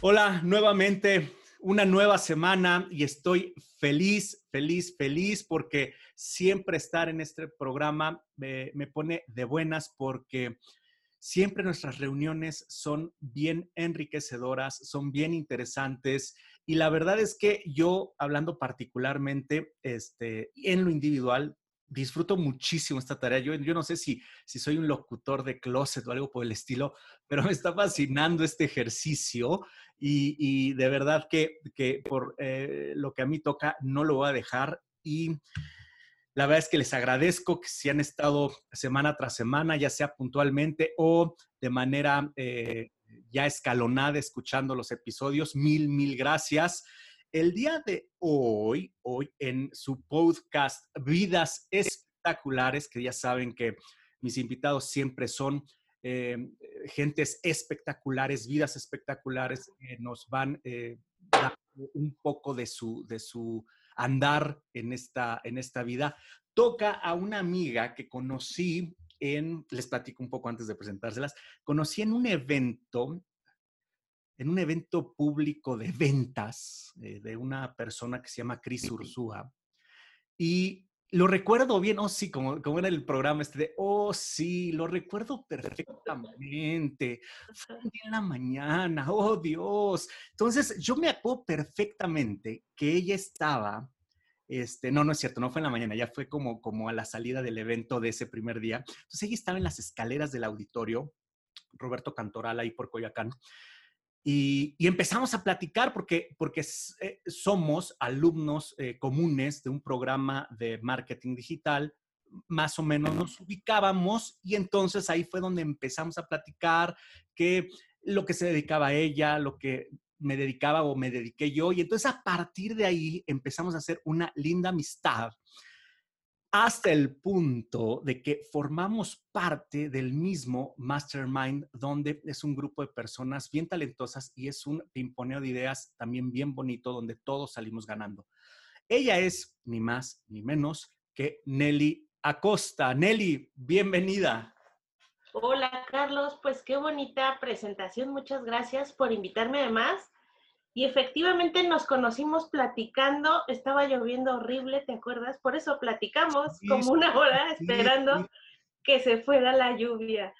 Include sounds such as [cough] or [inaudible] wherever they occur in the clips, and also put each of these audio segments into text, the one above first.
Hola, nuevamente una nueva semana y estoy feliz, feliz, feliz porque siempre estar en este programa me, pone de buenas porque siempre nuestras reuniones son bien enriquecedoras, son bien interesantes y la verdad es que yo, hablando particularmente este, en lo individual, disfruto muchísimo esta tarea. Yo, yo no sé si, si soy un locutor de closet o algo por el estilo, [laughs] pero me está fascinando este ejercicio y, de verdad que, por eh, lo que a mí toca no lo voy a dejar y la verdad es que les agradezco que si han estado semana tras semana, ya sea puntualmente o de manera eh, ya escalonada escuchando los episodios. Mil, mil gracias. El día de hoy, hoy en su podcast Vidas Espectaculares, que ya saben que mis invitados siempre son eh, gentes espectaculares, vidas espectaculares, que nos van eh, un poco de su, de su andar en esta, en esta vida. Toca a una amiga que conocí en, les platico un poco antes de presentárselas, conocí en un evento, en un evento público de ventas eh, de una persona que se llama Cris Ursúa. Y lo recuerdo bien, oh sí, como, como era el programa este de, oh sí, lo recuerdo perfectamente. Fue un [laughs] día en la mañana, oh Dios. Entonces, yo me acuerdo perfectamente que ella estaba, este, no, no es cierto, no fue en la mañana, ya fue como, como a la salida del evento de ese primer día. Entonces, ella estaba en las escaleras del auditorio, Roberto Cantoral ahí por Coyacán, y, empezamos a platicar porque, porque eh, somos alumnos eh, comunes de un programa de marketing digital, más o menos nos ubicábamos y entonces ahí fue donde empezamos a platicar que lo que se dedicaba a ella, lo que me dedicaba o me dediqué yo y entonces a partir de ahí empezamos a hacer una linda amistad hasta el punto de que formamos parte del mismo mastermind, donde es un grupo de personas bien talentosas y es un pimponeo de ideas también bien bonito, donde todos salimos ganando. Ella es ni más ni menos que Nelly Acosta. Nelly, bienvenida. Hola Carlos, pues qué bonita presentación. Muchas gracias por invitarme además y efectivamente nos conocimos platicando, estaba lloviendo horrible, ¿te acuerdas? Por eso platicamos como una hora esperando que se fuera la lluvia.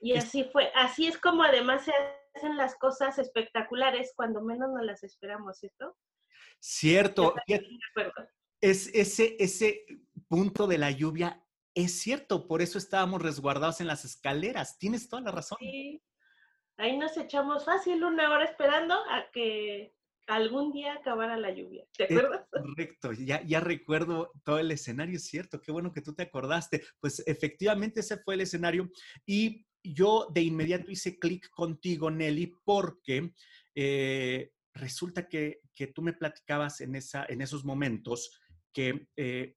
Y así fue, así es como además se hacen las cosas espectaculares cuando menos nos las esperamos, ¿cierto? Cierto. Es ese, ese punto de la lluvia es cierto, por eso estábamos resguardados en las escaleras. Tienes toda la razón. Sí, ahí nos echamos fácil una hora esperando a que algún día acabara la lluvia. ¿Te acuerdas? [laughs] correcto, ya, ya recuerdo todo el escenario, cierto, qué bueno que tú te acordaste. Pues efectivamente ese fue el escenario y yo de inmediato hice clic contigo, Nelly, porque eh, resulta que, tú me platicabas en, esa, en esos momentos que eh,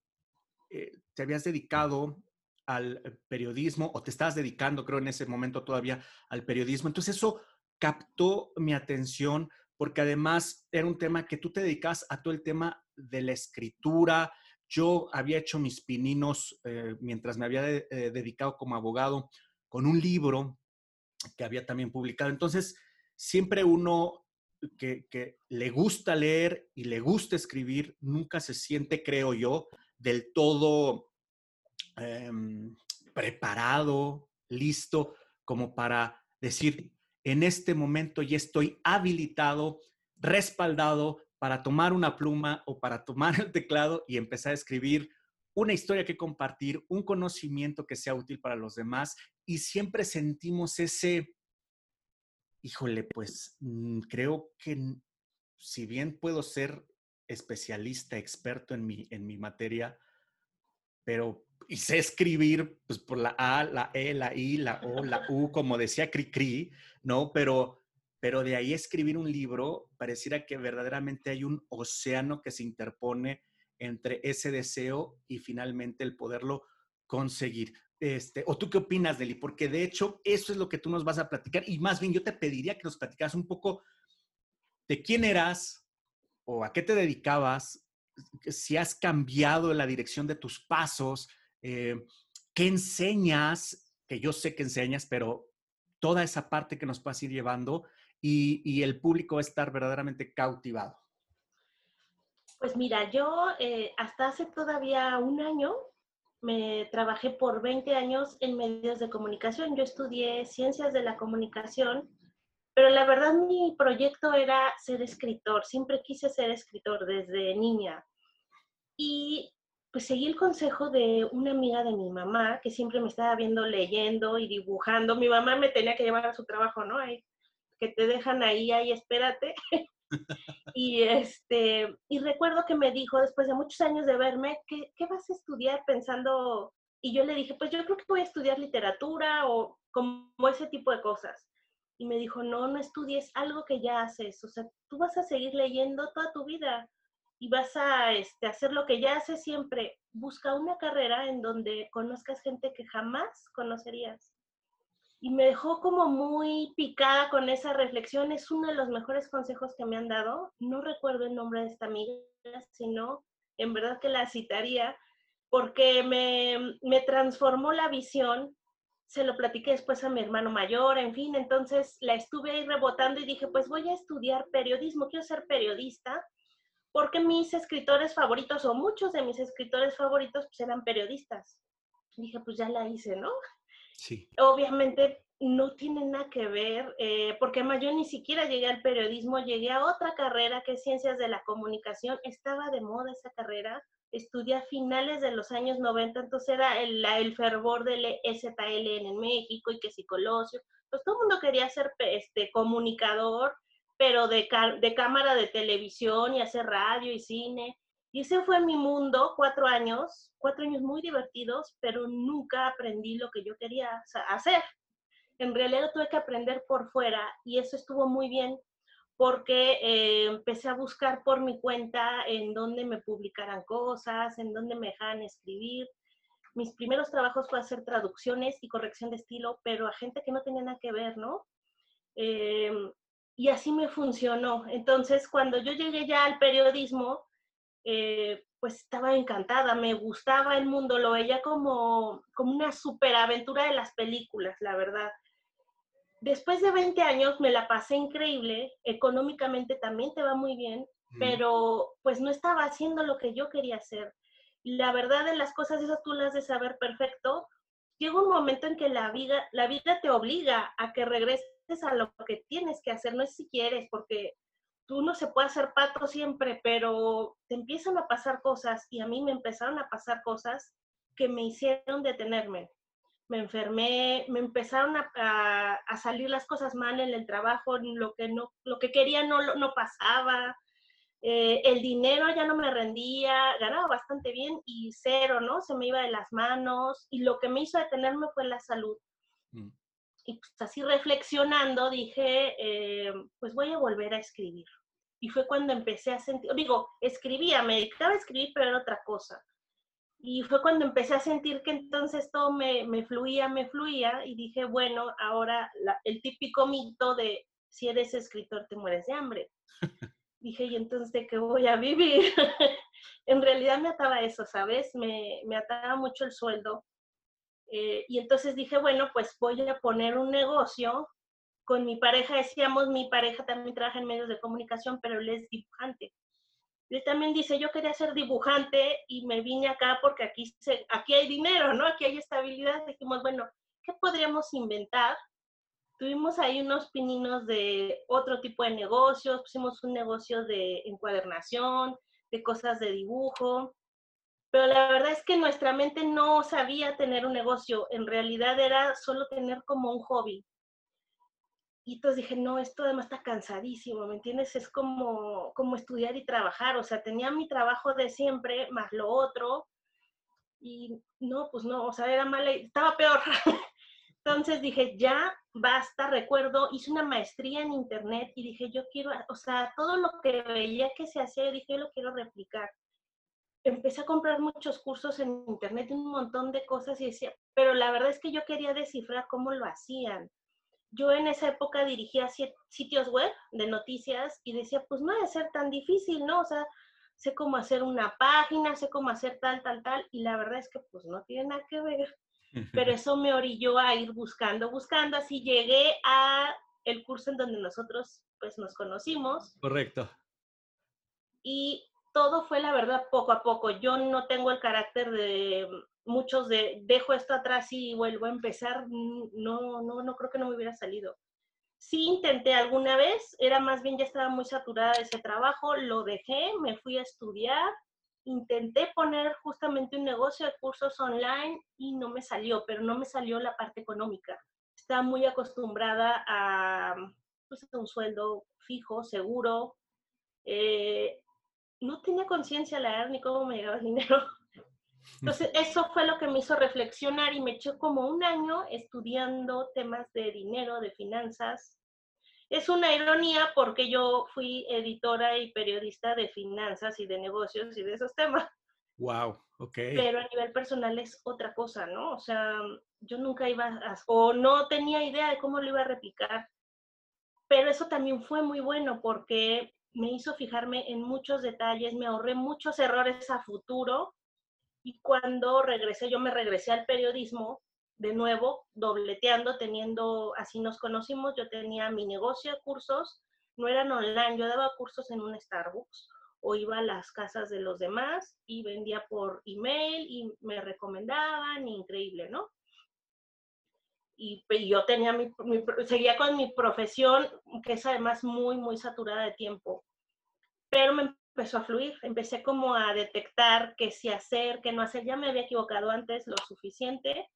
eh, te habías dedicado al periodismo o te estabas dedicando, creo, en ese momento todavía al periodismo. Entonces eso captó mi atención porque además era un tema que tú te dedicas a todo el tema de la escritura. Yo había hecho mis pininos eh, mientras me había eh, dedicado como abogado con un libro que había también publicado. Entonces, siempre uno que, le gusta leer y le gusta escribir, nunca se siente, creo yo, del todo Em, preparado, listo, como para decir, en este momento ya estoy habilitado, respaldado para tomar una pluma o para tomar [laughs] el teclado y empezar a escribir una historia que compartir, un conocimiento que sea útil para los demás y siempre sentimos ese, híjole, pues mm, creo que si bien puedo ser especialista, experto en mi, en mi materia, pero y sé escribir pues por la A, la E, la I, la O, la [laughs] U, como decía Cricri, ¿no? Pero, pero de ahí escribir un libro, pareciera que verdaderamente hay un océano que se interpone entre ese deseo y finalmente el poderlo conseguir. Este, ¿O tú qué opinas, Deli? Porque de hecho eso es lo que tú nos vas a platicar y más bien yo te pediría que nos platicaras un poco de quién eras o a qué te dedicabas, si has cambiado la dirección de tus pasos, eh, qué enseñas, que yo sé que enseñas, pero toda esa parte que nos a ir llevando y, el público va a estar verdaderamente cautivado. Pues mira, yo eh, hasta hace todavía un año me trabajé por 20 años en medios de comunicación. Yo estudié ciencias de la comunicación, pero la verdad mi proyecto era ser escritor. Siempre quise ser escritor desde niña. Y pues seguí el consejo de una amiga de mi mamá que siempre me estaba viendo leyendo y dibujando. Mi mamá me tenía que llevar a su trabajo, ¿no? que te dejan ahí, ahí, espérate. [laughs] y este, y recuerdo que me dijo, después de muchos años de verme, ¿qué, ¿qué, vas a estudiar pensando? Y yo le dije, pues yo creo que voy a estudiar literatura o como ese tipo de cosas. Y me dijo, no, no estudies algo que ya haces, o sea, tú vas a seguir leyendo toda tu vida y vas a este, hacer lo que ya haces siempre. Busca una carrera en donde conozcas gente que jamás conocerías y me dejó como muy picada con esa reflexión. Es uno de los mejores consejos que me han dado. No recuerdo el nombre de esta amiga, sino en verdad que la citaría, porque me, me transformó la visión. Se lo platiqué después a mi hermano mayor, en fin, entonces la estuve ahí rebotando y dije, pues voy a estudiar periodismo, quiero ser periodista, porque mis escritores favoritos, o muchos de mis escritores favoritos, pues eran periodistas. Dije, pues ya la hice, ¿no? Obviamente no tiene nada que ver, eh, porque además yo ni siquiera llegué al periodismo, llegué a otra carrera que es Ciencias de la Comunicación, estaba de moda esa carrera, estudié a finales de los años 90, entonces era el, el fervor del STLN en México y que psicologio, pues todo el mundo quería ser este, comunicador, pero de, de cámara de televisión y hacer radio y cine, y ese fue mi mundo, cuatro años, cuatro años muy divertidos, pero nunca aprendí lo que yo quería hacer. En realidad tuve que aprender por fuera y eso estuvo muy bien porque eh, empecé a buscar por mi cuenta en dónde me publicaran cosas, en dónde me dejaran escribir. Mis primeros trabajos fue hacer traducciones y corrección de estilo, pero a gente que no tenía nada que ver, ¿no? Em, y así me funcionó. Entonces, cuando yo llegué ya al periodismo, eh, pues estaba encantada, me gustaba el mundo, lo veía como, como una superaventura de las películas, la verdad. Después de 20 años me la pasé increíble, económicamente también te va muy bien, pero pues no estaba haciendo lo que yo quería hacer. La verdad de las cosas, esas tú las de saber perfecto, llega un momento en que la vida, la vida te obliga a que regreses a lo que tienes que hacer, no es si quieres, porque tú no se puede hacer pato siempre, pero te empiezan a pasar cosas y a mí me empezaron a pasar cosas que me hicieron detenerme. Me enfermé, me empezaron a, salir las cosas mal en el trabajo, lo que, no, lo que quería no, no pasaba, eh, el dinero ya no me rendía, ganaba bastante bien y cero, ¿no? Se me iba de las manos y lo que me hizo detenerme fue la salud. Mm. Y pues así reflexionando dije, eh, pues voy a volver a escribir. Y fue cuando empecé a sentir, digo, escribía, me dedicaba a escribir, pero era otra cosa. Y fue cuando empecé a sentir que entonces todo me, me fluía, me fluía, y dije, bueno, ahora el típico mito de si eres escritor te mueres de hambre. [laughs] dije, ¿y entonces de qué voy a vivir? [laughs] en realidad me ataba eso, ¿sabes? Me, me ataba mucho el sueldo. Eh, y entonces dije, bueno, pues voy a poner un negocio con mi pareja decíamos, mi pareja también trabaja en medios de comunicación, pero él es dibujante. Él también dice, yo quería ser dibujante y me vine acá porque aquí, se, aquí hay dinero, ¿no? Aquí hay estabilidad. Dijimos, bueno, ¿qué podríamos inventar? Tuvimos ahí unos pininos de otro tipo de negocios, pusimos un negocio de encuadernación, de cosas de dibujo, pero la verdad es que nuestra mente no sabía tener un negocio, en realidad era solo tener como un hobby. Y entonces dije, no, esto además está cansadísimo, ¿me entiendes? Es como, como estudiar y trabajar, o sea, tenía mi trabajo de siempre, más lo otro, y no, pues no, o sea, era mala, estaba peor. [laughs] Entonces dije, ya basta, recuerdo, hice una maestría en internet y dije, yo quiero, o sea, todo lo que veía que se hacía, dije, yo lo quiero replicar. Empecé a comprar muchos cursos en internet, un montón de cosas y decía, pero la verdad es que yo quería descifrar cómo lo hacían yo en esa época dirigía sitios web de noticias y decía, pues no debe ser tan difícil, ¿no? O sea, sé cómo hacer una página, sé cómo hacer tal, tal, tal, y la verdad es que pues no tiene nada que ver. Pero [laughs] eso me orilló a ir buscando, buscando, así llegué a el curso en donde nosotros pues nos conocimos. Correcto. Y todo fue la verdad poco a poco. Yo no tengo el carácter de muchos de dejo esto atrás y vuelvo a empezar. No, no, no creo que no me hubiera salido. Sí intenté alguna vez, era más bien ya estaba muy saturada de ese trabajo, lo dejé, me fui a estudiar, intenté poner justamente un negocio de cursos online y no me salió, pero no me salió la parte económica. Estaba muy acostumbrada a, pues, un sueldo fijo, seguro. Eh, no tenía conciencia la verdad ni cómo me llegaba el dinero. [laughs] Entonces, eso fue lo que me hizo reflexionar y me echó como un año estudiando temas de dinero, de finanzas. Es una ironía porque yo fui editora y periodista de finanzas y de negocios y de esos temas. Wow, ok. Pero a nivel personal es otra cosa, ¿no? O sea, yo nunca iba a, o no tenía idea de cómo lo iba a replicar. Pero eso también fue muy bueno porque me hizo fijarme en muchos detalles, me ahorré muchos errores a futuro y cuando regresé, yo me regresé al periodismo, de nuevo, dobleteando, teniendo, así nos conocimos, yo tenía mi negocio cursos, no eran online, yo daba cursos en un Starbucks o iba a las casas de los demás y vendía por email y me recomendaban, increíble, ¿no? Y, yo tenía mi, seguía con mi profesión, que es además muy, muy saturada de tiempo. Pero me empezó a fluir, empecé como a detectar qué sí hacer, qué no hacer. Ya me había equivocado antes lo suficiente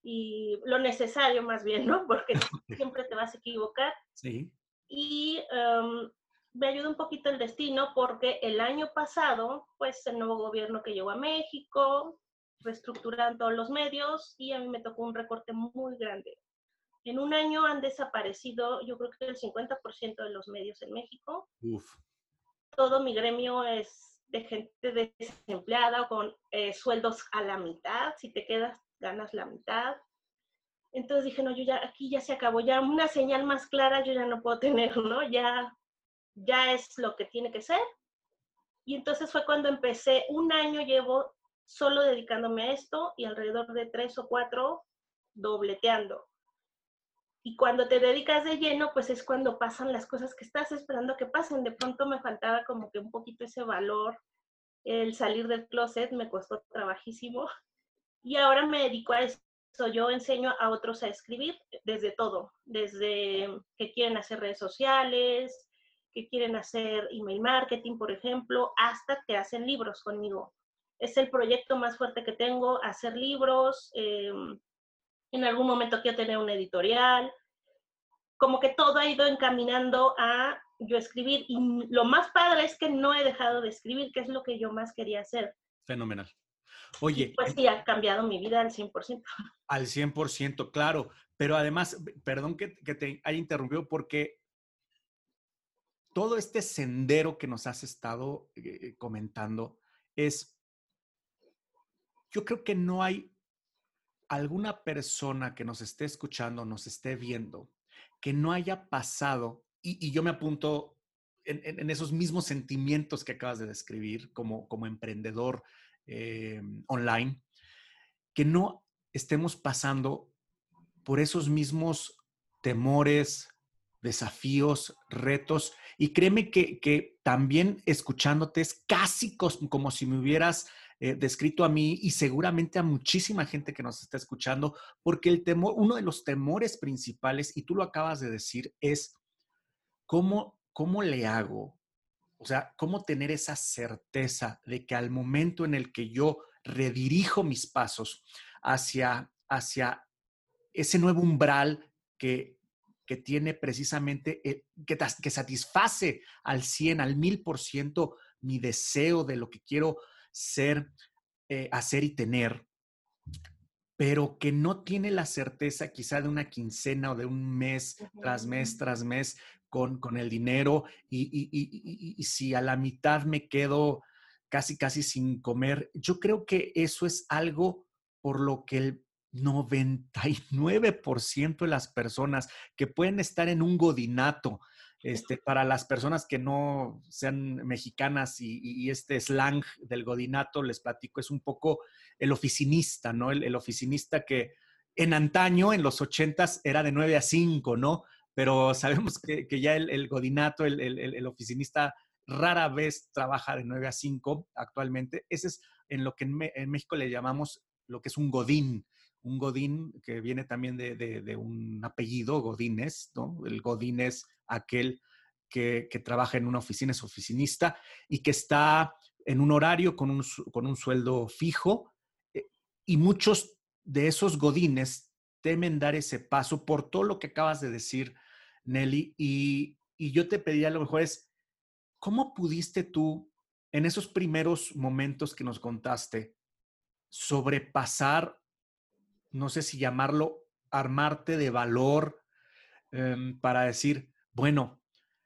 y lo necesario más bien, ¿no? Porque [laughs] siempre te vas a equivocar. Sí. Y em, me ayudó un poquito el destino porque el año pasado, pues el nuevo gobierno que llegó a México, reestructuran todos los medios y a mí me tocó un recorte muy grande. En un año han desaparecido, yo creo que el 50% de los medios en México. Uf todo mi gremio es de gente desempleada con eh, sueldos a la mitad. Si te quedas, ganas la mitad. Entonces dije, no, yo ya, aquí ya se acabó, ya una señal más clara yo ya no puedo tener, ¿no? Ya, ya es lo que tiene que ser. Y entonces fue cuando empecé, un año llevo solo dedicándome a esto y alrededor de tres o cuatro dobleteando. Y cuando te dedicas de lleno, pues es cuando pasan las cosas que estás esperando que pasen. De pronto me faltaba como que un poquito ese valor. El salir del closet me costó trabajísimo. Y ahora me dedico a eso. Yo enseño a otros a escribir desde todo, desde que quieren hacer redes sociales, que quieren hacer email marketing, por ejemplo, hasta que hacen libros conmigo. Es el proyecto más fuerte que tengo, hacer libros. Eh, en algún momento quiero tener una editorial, como que todo ha ido encaminando a yo escribir y lo más padre es que no he dejado de escribir, que es lo que yo más quería hacer. Fenomenal. Oye. Pues sí, ha cambiado mi vida al 100%. [laughs] Al 100%, claro. Pero además, perdón que, que te haya interrumpido porque todo este sendero que nos has estado eh, comentando es, yo creo que no hay alguna persona que nos esté escuchando, nos esté viendo, que no haya pasado, y, yo me apunto en, esos mismos sentimientos que acabas de describir como, emprendedor eh, online, que no estemos pasando por esos mismos temores, desafíos, retos. Y créeme que también escuchándote es casi como si me hubieras eh, descrito a mí y seguramente a muchísima gente que nos está escuchando, porque el temor, uno de los temores principales, y tú lo acabas de decir, es cómo, cómo le hago, o sea, cómo tener esa certeza de que al momento en el que yo redirijo mis pasos hacia, hacia ese nuevo umbral que, que tiene precisamente, eh, que, que satisface al 100, al 1000% mi deseo de lo que quiero ser, eh, hacer y tener, pero que no tiene la certeza quizá de una quincena o de un mes tras mes tras mes con, con el dinero y, y, si a la mitad me quedo casi, casi sin comer, yo creo que eso es algo por lo que el 99% de las personas que pueden estar en un godinato Este, para las personas que no sean mexicanas y, este slang del godinato, les platico, es un poco el oficinista, ¿no? El, oficinista que en antaño, en los ochentas, era de 9 a 5, ¿no? Pero [laughs] sabemos que, ya el, godinato, el, oficinista, rara vez trabaja de 9 a 5 actualmente. Ese es en lo que en, México le llamamos lo que es un godín. Un godín que viene también de, un apellido, Godínez, ¿no? El godín es aquel que, trabaja en una oficina, es oficinista y que está en un horario con un, con un sueldo fijo. Eh, y muchos de esos godines temen dar ese paso por todo lo que acabas de decir, Nelly. Y, y yo te pedía a lo mejor es, ¿cómo pudiste tú, en esos primeros momentos que nos contaste, sobrepasar, no sé si llamarlo, armarte de valor em, para decir, bueno,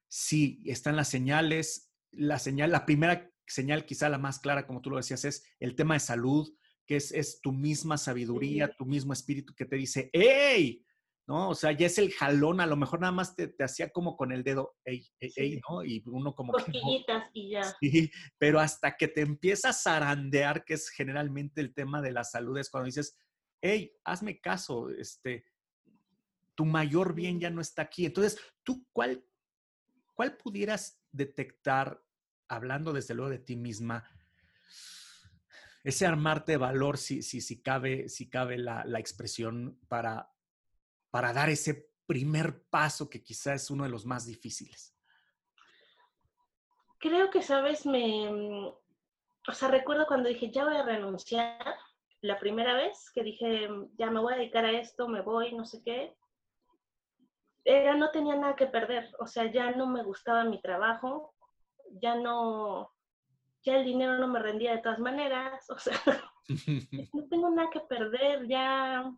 sí, están las señales. La señal, la primera señal, quizá la más clara, como tú lo decías, es el tema de salud, que es, tu misma sabiduría, tu mismo espíritu que te dice, ¡Ey! ¿No? O sea, ya es el jalón, a lo mejor nada más te, hacía como con el dedo, ¡Ey! ¡Ey! ¿no? Y uno como que. y ya. Sí, pero hasta que te empiezas a zarandear, que es generalmente el tema de la salud, es cuando dices, ¡Ey! Hazme caso, este, tu mayor bien ya no está aquí. Entonces, ¿tú cuál ¿cuál pudieras detectar, hablando desde luego de ti misma, ese armarte de valor, si, si, si cabe, si cabe la, expresión, para, para dar ese primer paso que quizá es uno de los más difíciles? Creo que, sabes, me, o sea, recuerdo cuando dije, ya voy a renunciar, la primera vez que dije, ya me voy a dedicar a esto, me voy, no sé qué, era, no tenía nada que perder, o sea, ya no me gustaba mi trabajo, ya no, ya el dinero no me rendía de todas maneras, o sea, [laughs] no tengo nada que perder, ya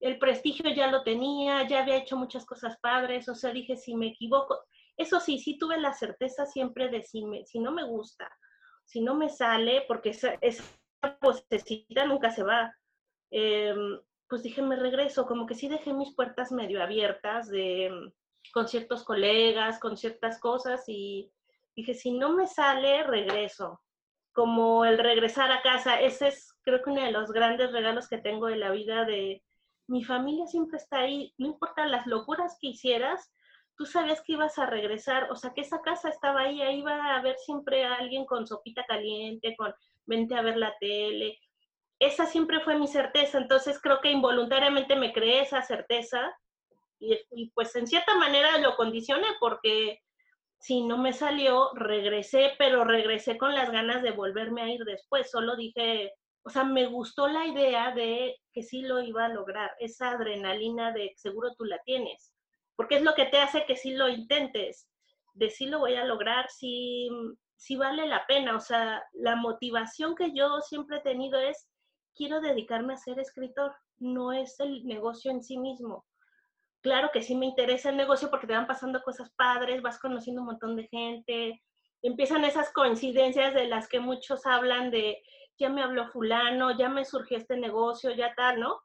el prestigio ya lo tenía, ya había hecho muchas cosas padres, o sea, dije, si me equivoco, eso sí, sí tuve la certeza siempre de si, me, si no me gusta, si no me sale, porque esa, esa nunca se va. Eh, pues dije, me regreso, como que sí dejé mis puertas medio abiertas de, mm, con ciertos colegas, con ciertas cosas y dije, si no me sale, regreso. Como el regresar a casa, ese es creo que uno de los grandes regalos que tengo de la vida de mi familia siempre está ahí, no importa las locuras que hicieras, tú sabías que ibas a regresar, o sea, que esa casa estaba ahí, ahí iba a haber siempre alguien con sopita caliente, con vente a ver la tele, esa siempre fue mi certeza, entonces creo que involuntariamente me creé esa certeza y, pues en cierta manera lo condicioné porque si no me salió, regresé, pero regresé con las ganas de volverme a ir después, solo dije, o sea, me gustó la idea de que sí lo iba a lograr, esa adrenalina de seguro tú la tienes, porque es lo que te hace que sí lo intentes, de sí lo voy a lograr, sí, sí vale la pena, o sea, la motivación que yo siempre he tenido es quiero dedicarme a ser escritor, no es el negocio en sí mismo. Claro que sí me interesa el negocio porque te van pasando cosas padres, vas conociendo un montón de gente, empiezan esas coincidencias de las que muchos hablan de, ya me habló fulano, ya me surgió este negocio, ya tal, ¿no?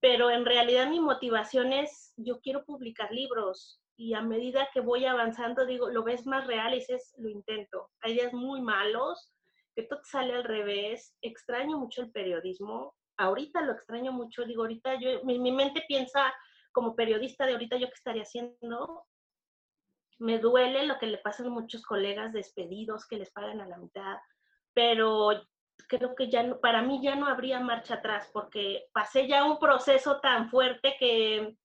Pero en realidad mi motivación es, yo quiero publicar libros y a medida que voy avanzando, digo, lo ves más real y dices, lo intento. Hay días muy malos, que todo sale al revés, extraño mucho el periodismo, ahorita lo extraño mucho, digo, ahorita yo, mi, mente piensa como periodista de ahorita yo qué estaría haciendo, me duele lo que le pasa a muchos colegas despedidos que les pagan a la mitad, pero creo que ya no, para mí ya no habría marcha atrás porque pasé ya un proceso tan fuerte que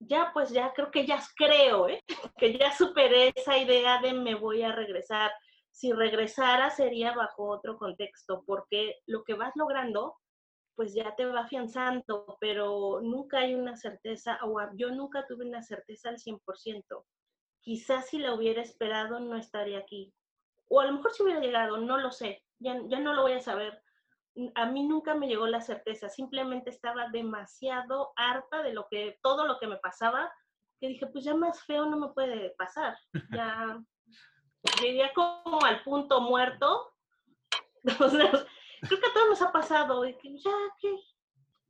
ya pues ya creo que ya creo, ¿eh? [laughs] que ya superé esa idea de me voy a regresar si regresara sería bajo otro contexto, porque lo que vas logrando, pues ya te va afianzando, pero nunca hay una certeza, o yo nunca tuve una certeza al 100%. Quizás si la hubiera esperado no estaría aquí. O a lo mejor si hubiera llegado, no lo sé, ya, ya no lo voy a saber. A mí nunca me llegó la certeza, simplemente estaba demasiado harta de lo que, todo lo que me pasaba, que dije, pues ya más feo no me puede pasar. [laughs] Ya, llegué como al punto muerto. [laughs] creo que a todos nos ha pasado, ya que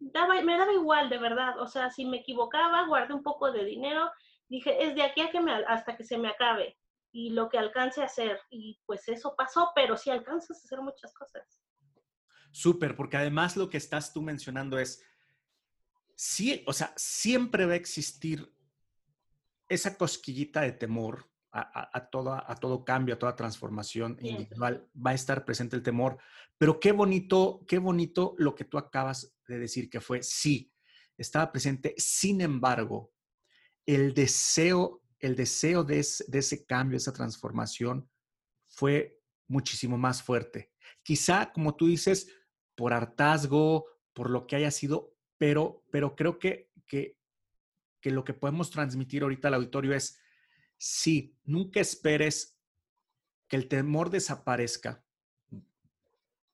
me daba igual, de verdad. O sea, si me equivocaba, guardé un poco de dinero, dije, es de aquí a que me, hasta que se me acabe y lo que alcance a hacer. Y pues eso pasó, pero sí alcanzas a hacer muchas cosas. Súper, porque además lo que estás tú mencionando es, sí, o sea, siempre va a existir esa cosquillita de temor a, todo, a todo cambio, a toda transformación individual, va a estar presente el temor. Pero qué bonito, qué bonito lo que tú acabas de decir, que fue sí, estaba presente. Sin embargo, el deseo, el deseo de ese, de ese cambio, esa transformación, fue muchísimo más fuerte. Quizá, como tú dices, por hartazgo, por lo que haya sido, pero, pero creo que, que, que lo que podemos transmitir ahorita al auditorio es, sí, nunca esperes que el temor desaparezca,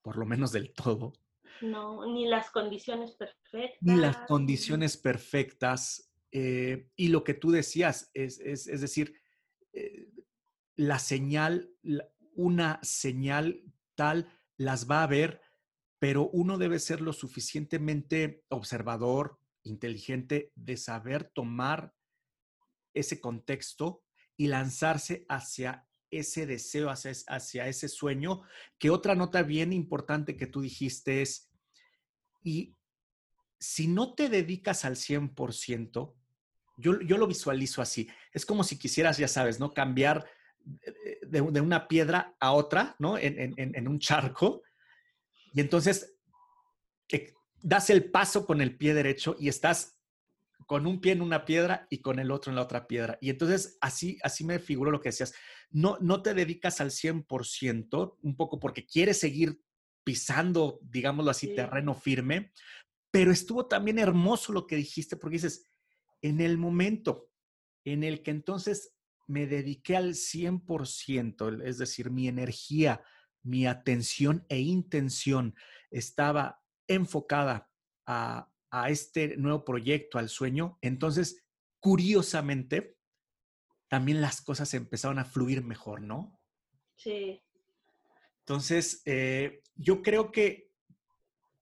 por lo menos del todo. No, ni las condiciones perfectas. Ni las condiciones perfectas. Eh, y lo que tú decías, es, es, es decir, eh, la señal, una señal tal, las va a ver, pero uno debe ser lo suficientemente observador, inteligente, de saber tomar ese contexto y lanzarse hacia ese deseo, hacia, ese sueño. Que otra nota bien importante que tú dijiste es, y si no te dedicas al 100%, yo, yo lo visualizo así, es como si quisieras, ya sabes, ¿no? Cambiar de, de una piedra a otra, ¿no? En un charco. Y entonces eh, das el paso con el pie derecho y estás con un pie en una piedra y con el otro en la otra piedra. Y entonces así, así me figuró lo que decías. No, no te dedicas al 100%, un poco porque quieres seguir pisando, digámoslo así, terreno firme, pero estuvo también hermoso lo que dijiste porque dices, en el momento en el que entonces me dediqué al 100%, es decir, mi energía, mi atención e intención estaba enfocada a, a este nuevo proyecto, al sueño, entonces, curiosamente, también las cosas empezaron a fluir mejor, ¿no? Sí. Entonces, eh, yo creo que,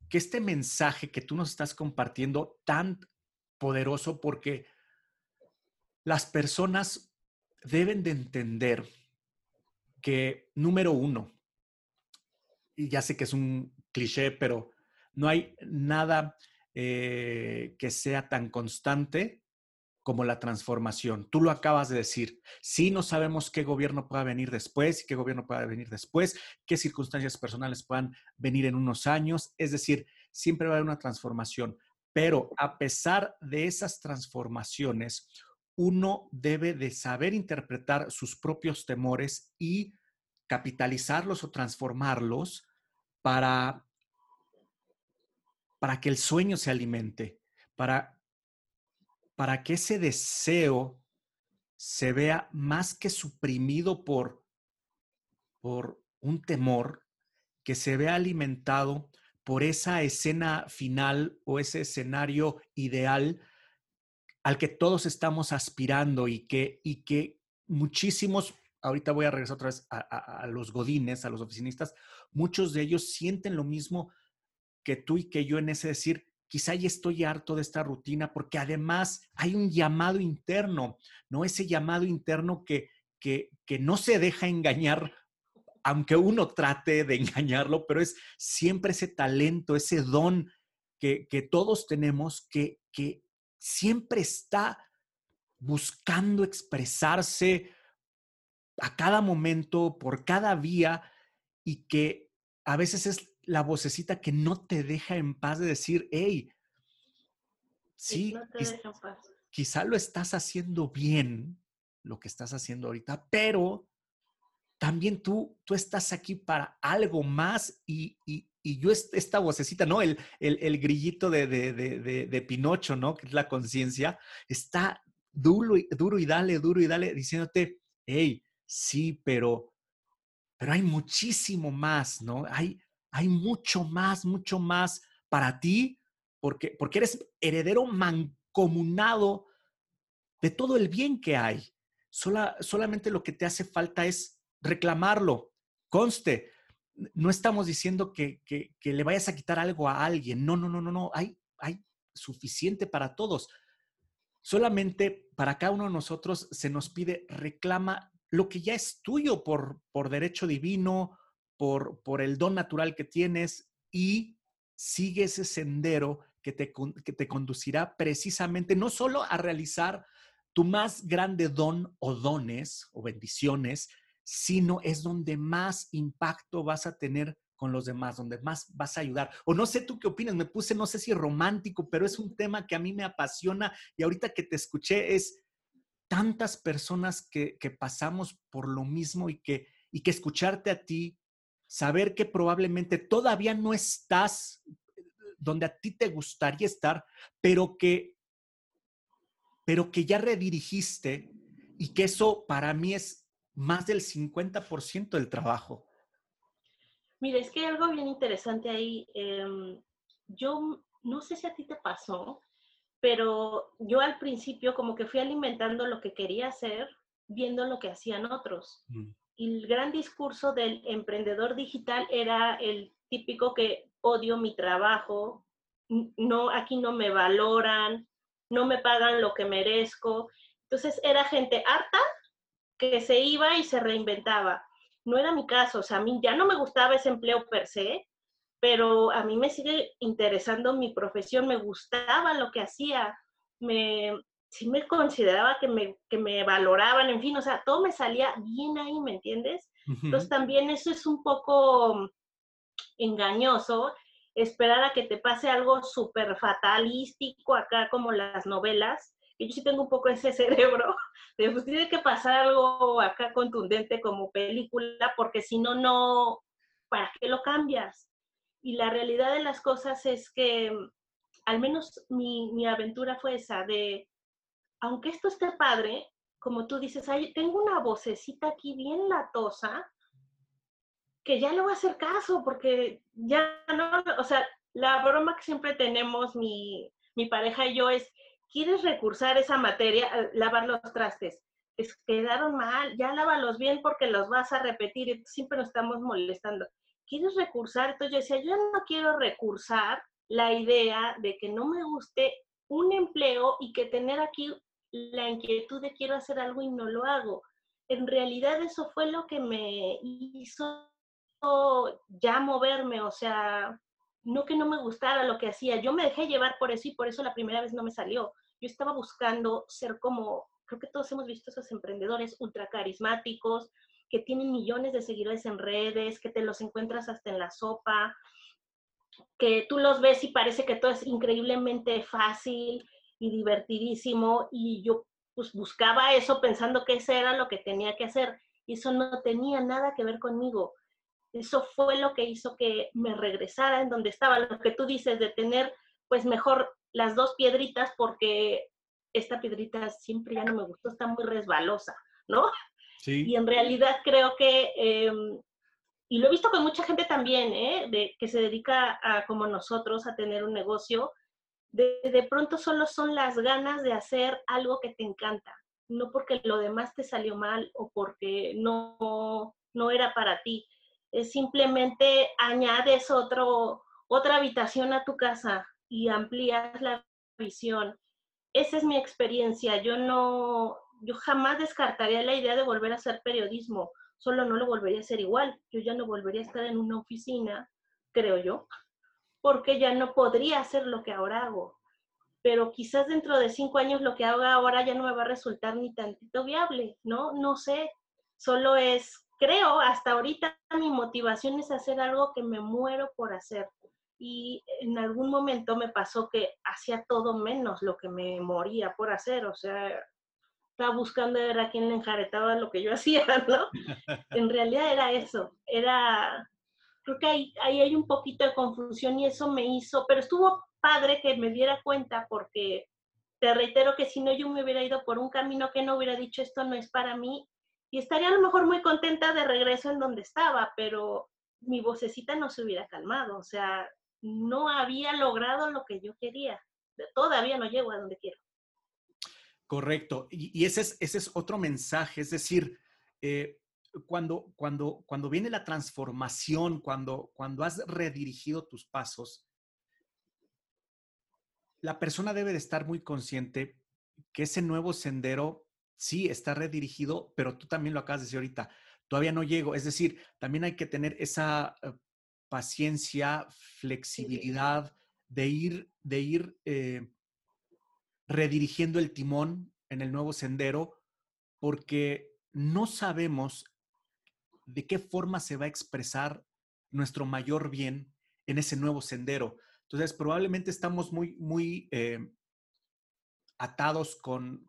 que este mensaje que tú nos estás compartiendo tan poderoso porque las personas deben de entender que, número uno, y ya sé que es un cliché, pero no hay nada eh, que sea tan constante como la transformación. Tú lo acabas de decir. Sí, no sabemos qué gobierno pueda venir después qué gobierno pueda venir después, qué circunstancias personales puedan venir en unos años. Es decir, siempre va a haber una transformación. Pero a pesar de esas transformaciones, uno debe de saber interpretar sus propios temores y capitalizarlos o transformarlos para para que el sueño se alimente, para, para que ese deseo se vea más que suprimido por, por un temor, que se vea alimentado por esa escena final o ese escenario ideal al que todos estamos aspirando y que, y que muchísimos, ahorita voy a regresar otra vez a, los godines, a los oficinistas, muchos de ellos sienten lo mismo que tú y que yo en ese decir, quizá ya estoy harto de esta rutina porque además hay un llamado interno, ¿no? Ese llamado interno que, que, que no se deja engañar, aunque uno trate de engañarlo, pero es siempre ese talento, ese don que, que todos tenemos que, que siempre está buscando expresarse a cada momento, por cada vía, y que a veces es la vocecita que no te deja en paz de decir, hey, sí, quizá lo estás haciendo bien, lo que estás haciendo ahorita, pero también tú, tú estás aquí para algo más y, y, y yo esta vocecita, ¿no? El, el, el grillito de, de, de, de, Pinocho, ¿no? Que es la conciencia, está duro y, duro y dale, duro y dale, diciéndote, hey, sí, pero, pero hay muchísimo más, ¿no? Hay, hay mucho más, mucho más para ti, porque, porque eres heredero mancomunado de todo el bien que hay. Sola, solamente lo que te hace falta es reclamarlo. Conste, no estamos diciendo que, que, que, le vayas a quitar algo a alguien. No, no, no, no, no. Hay, hay suficiente para todos. solamente para cada uno de nosotros se nos pide reclama lo que ya es tuyo por, por derecho divino, por, por el don natural que tienes y sigue ese sendero que te, que te conducirá precisamente no solo a realizar tu más grande don o dones o bendiciones, sino es donde más impacto vas a tener con los demás, donde más vas a ayudar. O no sé tú qué opinas, me puse, no sé si romántico, pero es un tema que a mí me apasiona y ahorita que te escuché es tantas personas que, pasamos por lo mismo y que, y que escucharte a ti, saber que probablemente todavía no estás donde a ti te gustaría estar, pero que, pero que ya redirigiste y que eso para mí es más del 50% del trabajo. Mira, es que hay algo bien interesante ahí. Em, yo no sé si a ti te pasó, pero yo al principio como que fui alimentando lo que quería hacer viendo lo que hacían otros. Mm. Y el gran discurso del emprendedor digital era el típico que odio mi trabajo, no, aquí no me valoran, no me pagan lo que merezco. Entonces era gente harta que se iba y se reinventaba no era mi caso, o sea, a mí ya no me gustaba ese empleo per se, pero a mí me sigue interesando mi profesión, me gustaba lo que hacía, me, sí me consideraba que me, que me valoraban, en fin, o sea, todo me salía bien ahí, ¿me entiendes? Entonces también eso es un poco engañoso, esperar a que te pase algo súper fatalístico acá como las novelas, yo sí tengo un poco ese [laughs] cerebro, de pues tiene que pasar algo acá contundente como película, porque si no, no, ¿para qué lo cambias? Y la realidad de las cosas es que, mm, al menos mi, mi aventura fue esa, de, aunque esto esté padre, como tú dices, tengo una vocecita aquí bien latosa, que ya le voy a hacer caso, porque ya no, o sea, la broma que siempre tenemos mi, mi pareja y yo es, quieres recursar esa materia, lavar los trastes, es, quedaron mal, ya lávalos bien porque los vas a repetir y siempre nos estamos molestando. ¿Quieres recursar? Entonces yo decía, yo no quiero recursar la idea de que no me guste un empleo y que tener aquí la inquietud de quiero hacer algo y no lo hago. En realidad eso fue lo que me hizo ya moverme, o sea, no que no me gustara lo que hacía, yo me dejé llevar por eso y por eso la primera vez no me salió yo estaba buscando ser como, creo que todos hemos visto esos emprendedores ultra carismáticos, que tienen millones de seguidores en redes, que te los encuentras hasta en la sopa, que tú los ves y parece que todo es increíblemente fácil y divertidísimo y yo pues buscaba eso pensando que ese era lo que tenía que hacer y eso no tenía nada que ver conmigo. Eso fue lo que hizo que me regresara en donde estaba, lo que tú dices de tener pues mejor las dos piedritas porque esta piedrita siempre ya no me gustó, está muy resbalosa, ¿no? Y en realidad creo que, em, y lo he visto con mucha gente también, ¿eh? De, que se dedica a, como nosotros, a tener un negocio, de, de pronto solo son las ganas de hacer algo que te encanta, no porque lo demás te salió mal o porque no, no era para ti. Es simplemente añades otro, otra habitación a tu casa, y amplías la visión. Esa es mi experiencia. Yo no, yo jamás descartaría la idea de volver a hacer periodismo, solo no lo volvería a hacer igual. Yo ya no volvería a estar en una oficina, creo yo, porque ya no podría hacer lo que ahora hago. Pero quizás dentro de cinco años lo que hago ahora ya no me va a resultar ni tantito viable, ¿no? No sé. Solo es, creo, hasta ahorita mi motivación es hacer algo que me muero por hacer y en algún momento me pasó que hacía todo menos lo que me moría por hacer, o sea, buscando ver a quién enjaretaba lo que yo [laughs] hacía, ¿no? en realidad era eso, era, creo que ahí, ahí hay un poquito de confusión y eso me hizo, pero estuvo padre que me diera cuenta porque te reitero que si no yo me hubiera ido por un camino que no hubiera dicho esto no es para mí y estaría a lo mejor muy contenta de regreso en donde estaba, pero mi vocecita no se hubiera calmado, o sea, no había logrado lo que yo quería. Todavía no llego a donde quiero. Correcto. Y, ese, es, ese es otro mensaje, es decir, eh, cuando, cuando, cuando viene la transformación, cuando, cuando has redirigido tus pasos, la persona debe de estar muy consciente que ese nuevo sendero sí está redirigido, pero tú también lo acabas de decir ahorita, todavía no llego. Es decir, también hay que tener esa eh, paciencia, flexibilidad de ir, de ir eh, redirigiendo el timón en el nuevo sendero, porque no sabemos de qué forma se va a expresar nuestro mayor bien en ese nuevo sendero. Entonces, probablemente estamos muy, muy eh, atados con,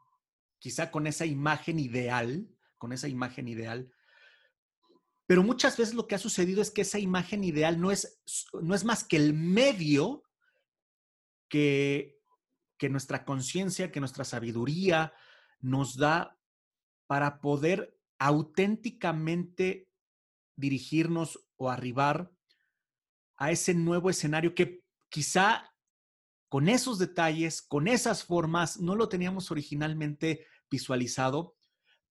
quizá con esa imagen ideal, con esa imagen ideal. Pero muchas veces lo que ha sucedido es que esa imagen ideal no es, no es más que el medio que, que nuestra conciencia, que nuestra sabiduría nos da para poder auténticamente dirigirnos o arribar a ese nuevo escenario que quizá con esos detalles, con esas formas, no lo teníamos originalmente visualizado,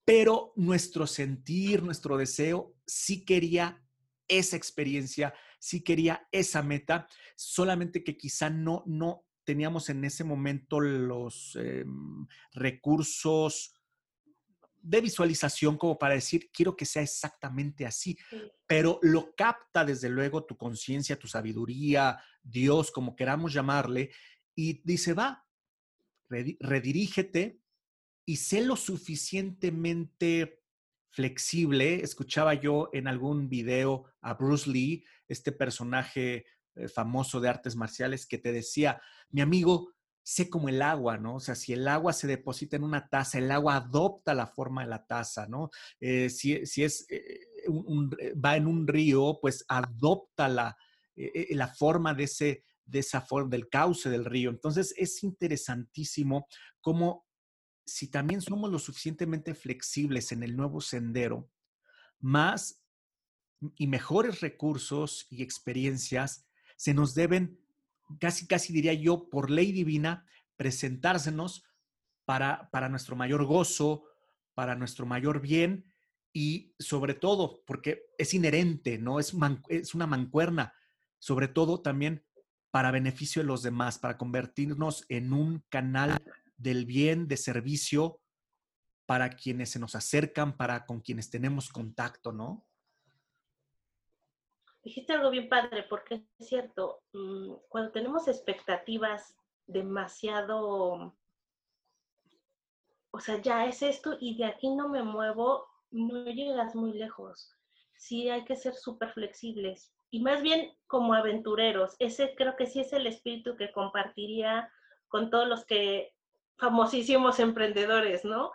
pero nuestro sentir, nuestro deseo, sí quería esa experiencia, sí quería esa meta, solamente que quizá no, no teníamos en ese momento los em, recursos de visualización como para decir, quiero que sea exactamente así, pero lo capta desde luego tu conciencia, tu sabiduría, Dios, como queramos llamarle, y dice, va, redirígete y sé lo suficientemente flexible. Escuchaba yo en algún video a Bruce Lee, este personaje eh, famoso de artes marciales, que te decía, mi amigo, sé como el agua, ¿no? O sea, si el agua se deposita en una taza, el agua adopta la forma de la taza, ¿no? Eh, si, es, eh, va en un río, pues adopta la, la forma de ese, de esa forma, del cauce del río. Entonces, es interesantísimo cómo si también somos lo suficientemente flexibles en el nuevo sendero, más y mejores recursos y experiencias se nos deben, casi, casi diría yo, por ley divina, presentársenos para, para nuestro mayor gozo, para nuestro mayor bien y sobre todo, porque es inherente, ¿no? Es, es una mancuerna, sobre todo también para beneficio de los demás, para convertirnos en un canal del bien, de servicio para quienes se nos acercan, para con quienes tenemos contacto, ¿no? Dijiste algo bien padre, porque es cierto, mm, cuando tenemos expectativas demasiado, o sea, ya es esto y de aquí no me muevo, no llegas muy lejos. Sí hay que ser súper flexibles y más bien como aventureros. Ese creo que sí es el espíritu que compartiría con todos los que famosísimos emprendedores, ¿no?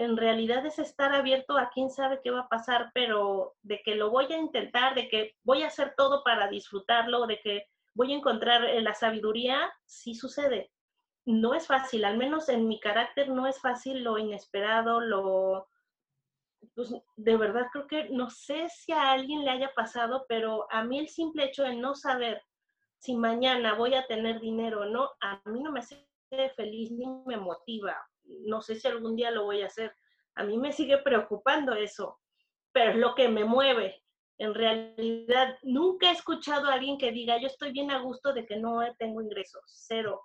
En realidad es estar abierto a quién sabe qué va a pasar, pero de que lo voy a intentar, de que voy a hacer todo para disfrutarlo, de que voy a encontrar eh, la sabiduría, sí sucede. No es fácil, al menos en mi carácter no es fácil lo inesperado, lo... Pues de verdad creo que no sé si a alguien le haya pasado, pero a mí el simple hecho de no saber si mañana voy a tener dinero o no, a mí no me hace feliz ni me motiva. No sé si algún día lo voy a hacer. A mí me sigue preocupando eso, pero es lo que me mueve. En realidad, nunca he escuchado a alguien que diga, yo estoy bien a gusto de que no tengo ingresos, cero.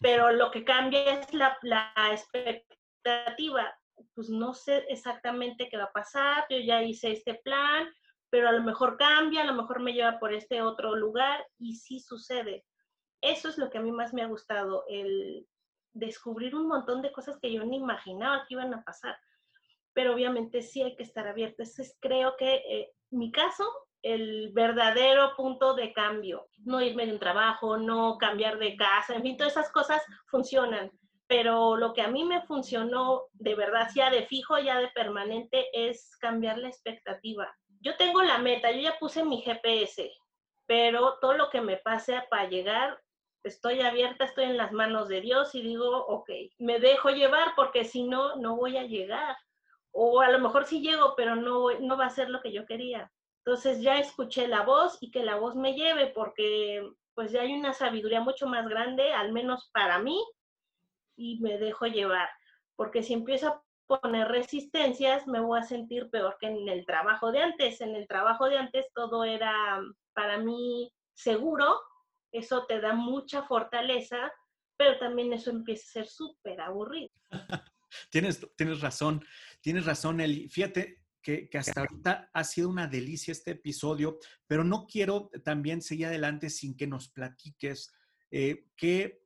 Pero lo que cambia es la, la expectativa. Pues no sé exactamente qué va a pasar, yo ya hice este plan, pero a lo mejor cambia, a lo mejor me lleva por este otro lugar y sí sucede eso es lo que a mí más me ha gustado, el descubrir un montón de cosas que yo ni imaginaba que iban a pasar. Pero obviamente sí hay que estar abiertos. Es, creo que eh, mi caso, el verdadero punto de cambio, no irme de un trabajo, no cambiar de casa, en fin, todas esas cosas funcionan. Pero lo que a mí me funcionó de verdad, ya de fijo, ya de permanente, es cambiar la expectativa. Yo tengo la meta, yo ya puse mi GPS, pero todo lo que me pase para llegar, estoy abierta, estoy en las manos de Dios y digo, ok, me dejo llevar porque si no, no voy a llegar. O a lo mejor sí llego, pero no, no va a ser lo que yo quería. Entonces ya escuché la voz y que la voz me lleve porque pues ya hay una sabiduría mucho más grande, al menos para mí, y me dejo llevar. Porque si empiezo a poner resistencias, me voy a sentir peor que en el trabajo de antes. En el trabajo de antes todo era para mí seguro, eso te da mucha fortaleza pero también eso empieza a ser súper aburrido. [laughs] tienes, tienes razón, tienes razón, Eli. Fíjate, que, hasta ahorita ha sido una delicia este episodio, pero no quiero también seguir adelante sin que nos platiques eh, qué,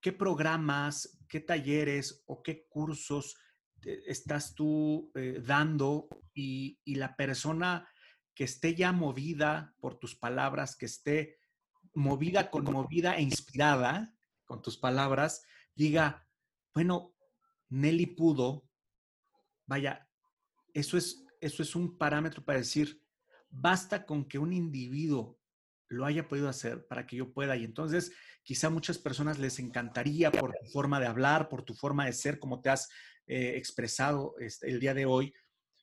qué programas, qué talleres o qué cursos estás tú eh, dando y, y, la persona que esté ya movida por tus palabras, que esté movida, conmovida e inspirada con tus palabras, diga, bueno, Nelly pudo, vaya, eso es, eso es un parámetro para decir, basta con que un individuo lo haya podido hacer para que yo pueda. Y entonces, quizá muchas personas les encantaría por tu forma de hablar, por tu forma de ser, como te has eh, expresado este, el día de hoy,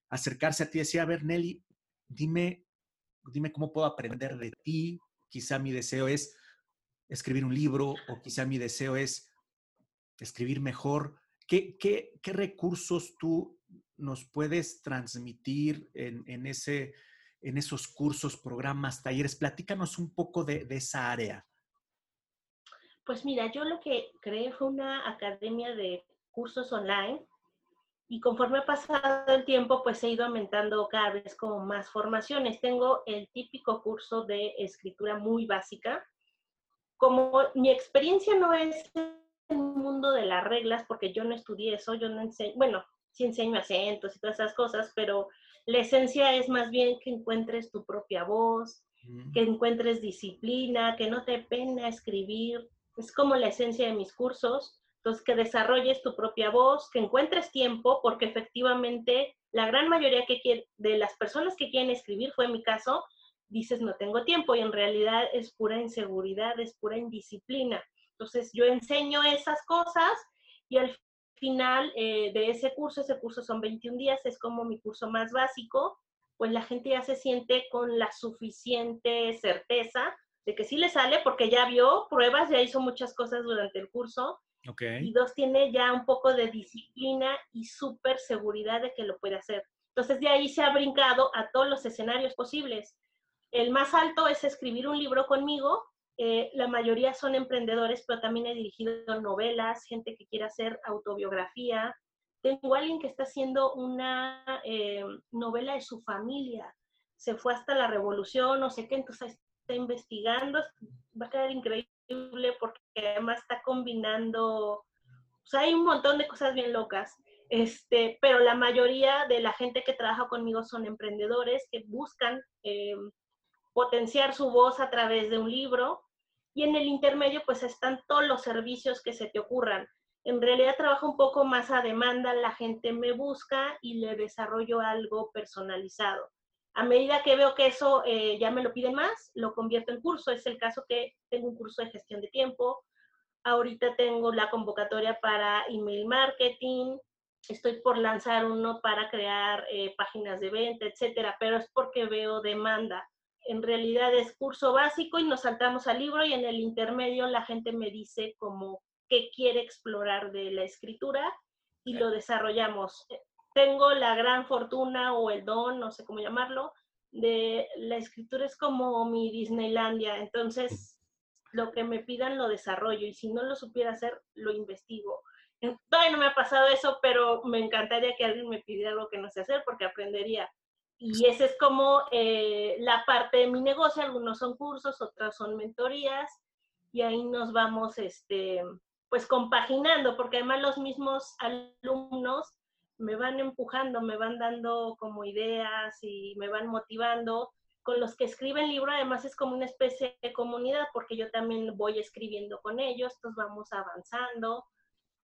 acercarse a ti y decir, a ver, Nelly, dime, dime cómo puedo aprender de ti. Quizá mi deseo es escribir un libro o quizá mi deseo es escribir mejor. ¿Qué, qué, qué recursos tú nos puedes transmitir en, ese, en esos cursos, programas, talleres? Platícanos un poco de, esa área. Pues mira, yo lo que creé fue una academia de cursos online y conforme ha pasado el tiempo, pues he ido aumentando cada vez como más formaciones. Tengo el típico curso de escritura muy básica. Como mi experiencia no es el mundo de las reglas, porque yo no estudié eso, yo no enseño, bueno, sí enseño acentos y todas esas cosas, pero la esencia es más bien que encuentres tu propia voz, que encuentres disciplina, que no te pena escribir. Es como la esencia de mis cursos. Entonces, que desarrolles tu propia voz, que encuentres tiempo, porque efectivamente la gran mayoría que de las personas que quieren escribir, fue mi caso, dices no tengo tiempo y en realidad es pura inseguridad, es pura indisciplina. Entonces, yo enseño esas cosas y al final eh, de ese curso, ese curso son 21 días, es como mi curso más básico, pues la gente ya se siente con la suficiente certeza de que sí le sale porque ya vio pruebas, ya hizo muchas cosas durante el curso. Y dos, tiene ya un poco de disciplina y súper seguridad de que lo puede hacer. Entonces de ahí se ha brincado a todos los escenarios posibles. El más alto es escribir un libro conmigo, eh, la mayoría son emprendedores, pero también he dirigido novelas, gente que quiere hacer autobiografía. Tengo a alguien que está haciendo una eh, novela de su familia. Se fue hasta la revolución, no sé qué, entonces está investigando. Va a quedar increíble porque además está combinando, sea, hay un montón de cosas bien locas. Este, pero la mayoría de la gente que trabaja conmigo son emprendedores que buscan eh, potenciar su voz a través de un libro y en el intermedio pues están todos los servicios que se te ocurran. En realidad trabajo un poco más a demanda, la gente me busca y le desarrollo algo personalizado. A medida que veo que eso eh, ya me lo piden más, lo convierto en curso. Es el caso que tengo un curso de gestión de tiempo. Ahorita tengo la convocatoria para email marketing. Estoy por lanzar uno para crear eh, páginas de venta, etcétera, pero es porque veo demanda en realidad es curso básico y nos saltamos al libro y en el intermedio la gente me dice como qué quiere explorar de la escritura y lo desarrollamos. Tengo la gran fortuna o el don, no sé cómo llamarlo, de la escritura es como mi Disneylandia, entonces lo que me pidan lo desarrollo y si no lo supiera hacer, lo investigo. Todavía no me ha pasado eso, pero me encantaría que alguien me pidiera algo que no sé hacer porque aprendería. Y esa es como eh, la parte de mi negocio, algunos son cursos, otras son mentorías, y ahí nos vamos, este, pues compaginando, porque además los mismos alumnos me van empujando, me van dando como ideas y me van motivando. Con los que escriben libro, además es como una especie de comunidad, porque yo también voy escribiendo con ellos, entonces vamos avanzando.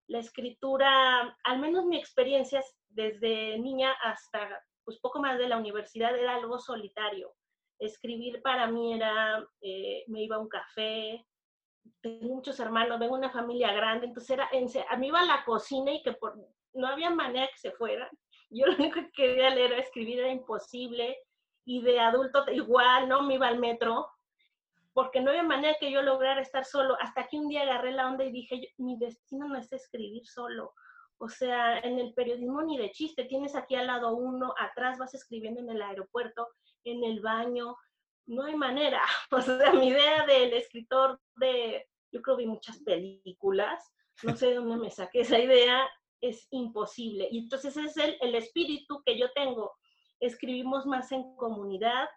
La escritura, al menos mi experiencia desde niña hasta pues poco más de la universidad era algo solitario. Escribir para mí era, eh, me iba a un café, tengo muchos hermanos, vengo una familia grande, entonces era, a mí iba la cocina y que por, no había manera que se fueran. Yo lo único que quería leer era escribir, era imposible. Y de adulto igual, ¿no? Me iba al metro, porque no había manera que yo lograra estar solo. Hasta que un día agarré la onda y dije, mi destino no es escribir solo. O sea, en el periodismo ni de chiste, tienes aquí al lado uno, atrás vas escribiendo en el aeropuerto, en el baño, no hay manera. [laughs] O sea, mi idea del escritor de yo creo que vi muchas películas, no sé de dónde me saqué esa idea, es imposible. Y entonces es el, el espíritu que yo tengo. Escribimos más en comunidad,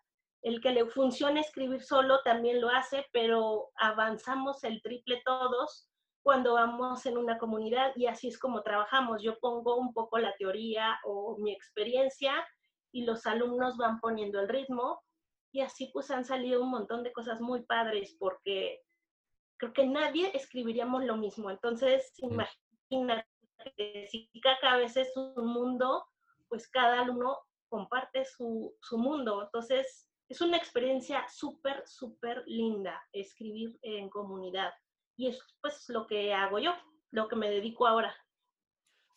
el que le funcione escribir solo también lo hace, pero avanzamos el triple todos cuando vamos en una comunidad y así es como trabajamos. Yo pongo un poco la teoría o mi experiencia y los alumnos van poniendo el ritmo y así pues han salido un montón de cosas muy padres porque creo que nadie escribiríamos lo mismo. Entonces, imagínate, si cada cabeza es un mundo, pues cada alumno comparte su, su mundo. Entonces, es una experiencia súper, súper linda escribir en comunidad. Y es pues lo que hago yo, lo que me dedico ahora.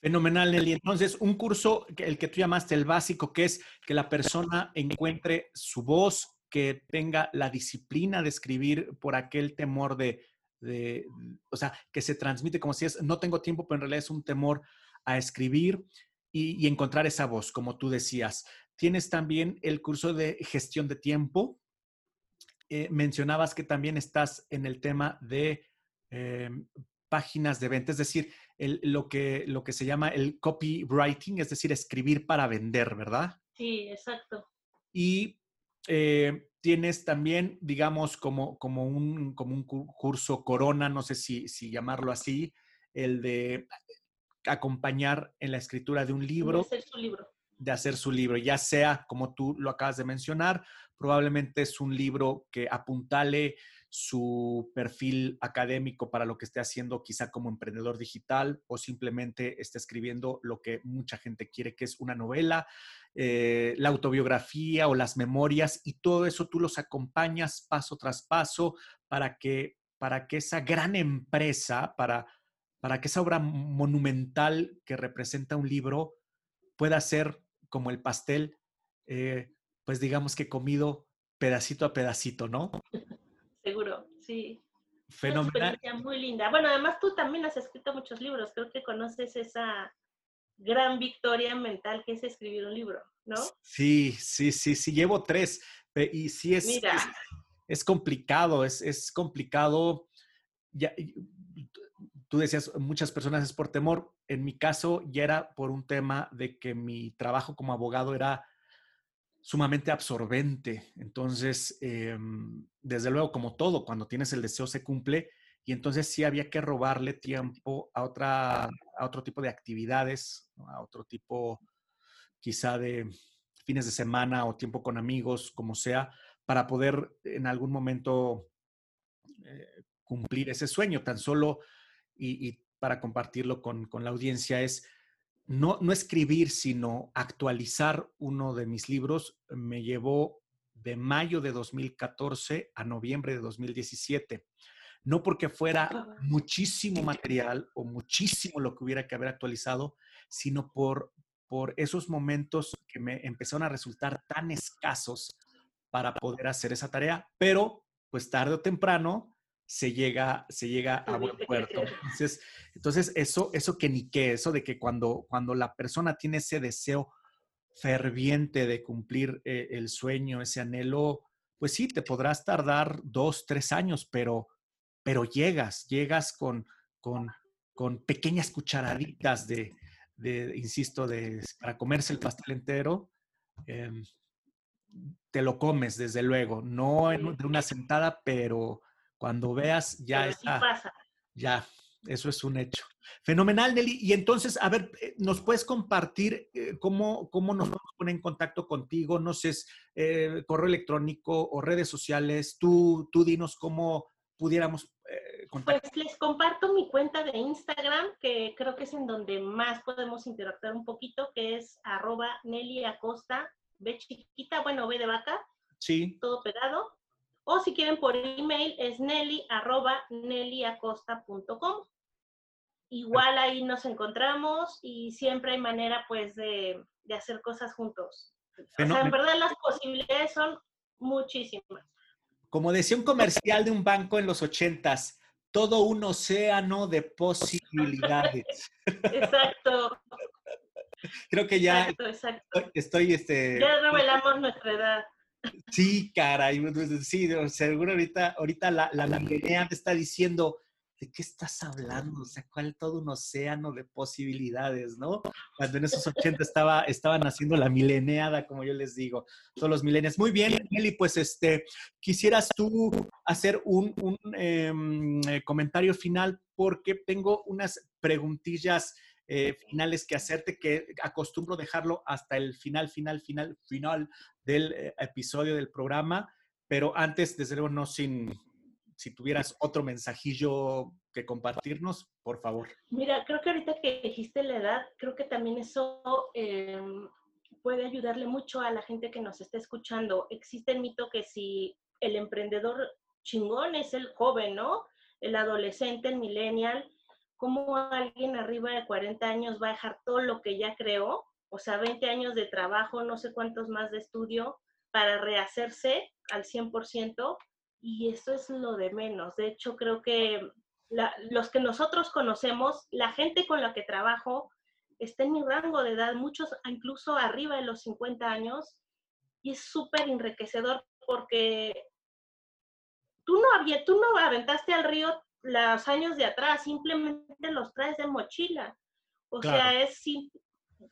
Fenomenal, Nelly. Entonces, un curso, el que tú llamaste el básico, que es que la persona encuentre su voz, que tenga la disciplina de escribir por aquel temor de, de, o sea, que se transmite como si es, no tengo tiempo, pero en realidad es un temor a escribir y, y encontrar esa voz, como tú decías. Tienes también el curso de gestión de tiempo. Eh, mencionabas que también estás en el tema de eh, páginas de venta, es decir, el, lo, que, lo que se llama el copywriting, es decir, escribir para vender, ¿verdad? Sí, exacto. Y eh, tienes también, digamos, como, como, un, como un curso corona, no sé si, si llamarlo así, el de acompañar en la escritura de un libro. hacer su libro de hacer su libro, ya sea, como tú lo acabas de mencionar, probablemente es un libro que apuntale su perfil académico para lo que esté haciendo quizá como emprendedor digital o simplemente esté escribiendo lo que mucha gente quiere, que es una novela, eh, la autobiografía o las memorias y todo eso tú los acompañas paso tras paso para que, para que esa gran empresa, para, para que esa obra monumental que representa un libro pueda ser como el pastel, eh, pues digamos que comido pedacito a pedacito, ¿no? Sí. Fenomenal. Una muy linda. Bueno, además tú también has escrito muchos libros. Creo que conoces esa gran victoria mental que es escribir un libro, ¿no? Sí, sí, sí, sí. Llevo tres. Y sí es, es, complicado, es, es complicado. Ya, tú decías, muchas personas es por temor. En mi caso, ya era por un tema de que mi trabajo como abogado era sumamente absorbente. Entonces, em, desde luego, como todo, cuando tienes el deseo se cumple. Y entonces sí había que robarle tiempo a, otra, a otro tipo de actividades, a otro tipo quizá de fines de semana o tiempo con amigos, como sea, para poder en algún momento eh, cumplir ese sueño. Tan solo y, para compartirlo con, la audiencia es no, no escribir, sino actualizar uno de mis libros. Me llevó de mayo de 2014 a noviembre de 2017. No porque fuera muchísimo material o muchísimo lo que hubiera que haber actualizado, sino por, por esos momentos que me empezaron a resultar tan escasos para poder hacer esa tarea, pero pues tarde o temprano se llega, se llega a buen puerto. Entonces, entonces eso, eso que ni qué, eso de que cuando, cuando la persona tiene ese deseo ferviente de cumplir eh, el sueño, ese anhelo, pues sí, te podrás tardar dos, tres años, pero, pero llegas, llegas con, con, con pequeñas cucharaditas de, de, insisto, de, para comerse el pastel entero. Em, te lo comes, desde luego, no en, de una sentada, pero, cuando veas, ya está. Ya, eso es un hecho. Fenomenal, Nelly. Y entonces, a ver, eh, ¿nos puedes compartir eh, cómo, cómo nos poner en contacto contigo? No sé, eh, correo electrónico o redes sociales. Tú, tú dinos cómo pudiéramos eh, Pues les comparto mi cuenta de Instagram, que creo que es en donde más podemos interactuar un poquito, que es arroba Nelly Acosta, B chiquita, bueno, B de vaca. Sí. Todo pegado. O si quieren por email es nelly arroba Igual ahí nos encontramos y siempre hay manera pues de, hacer cosas juntos. O sea, en verdad las posibilidades son muchísimas. Como decía un comercial de un banco en los ochentas, todo un océano de posibilidades. Exacto. [laughs] Creo que ya exacto, estoy, este. Ya revelamos nuestra edad. Sí, caray, sí, seguro ahorita, ahorita la, la, te está diciendo, ¿de qué estás hablando? O sea, ¿cuál todo un océano de posibilidades, no? Cuando en esos 80 estaba, estaban haciendo la mileneada, como yo les digo, todos los milenios. Muy bien, Nelly, pues este, quisieras tú hacer un, em, eh, comentario final porque tengo unas preguntillas eh, finales que hacerte, que acostumbro dejarlo hasta el final, final, final, final del eh, episodio del programa. Pero antes, desde luego, no sin, si tuvieras otro mensajillo que compartirnos, por favor. Mira, creo que ahorita que dijiste la edad, creo que también eso em, puede ayudarle mucho a la gente que nos está escuchando. Existe el mito que si el emprendedor chingón es el joven, ¿no? El adolescente, el millennial, ¿cómo alguien arriba de 40 años va a dejar todo lo que ya creó? O sea, 20 años de trabajo, no sé cuántos más de estudio, para rehacerse al 100% y eso es lo de menos. De hecho, creo que los que nosotros conocemos, la gente con la que trabajo, está en mi rango de edad, muchos incluso arriba de los 50 años, y es súper enriquecedor porque tú no, había, tú no aventaste al río los años de atrás, simplemente los traes de mochila. O sea, es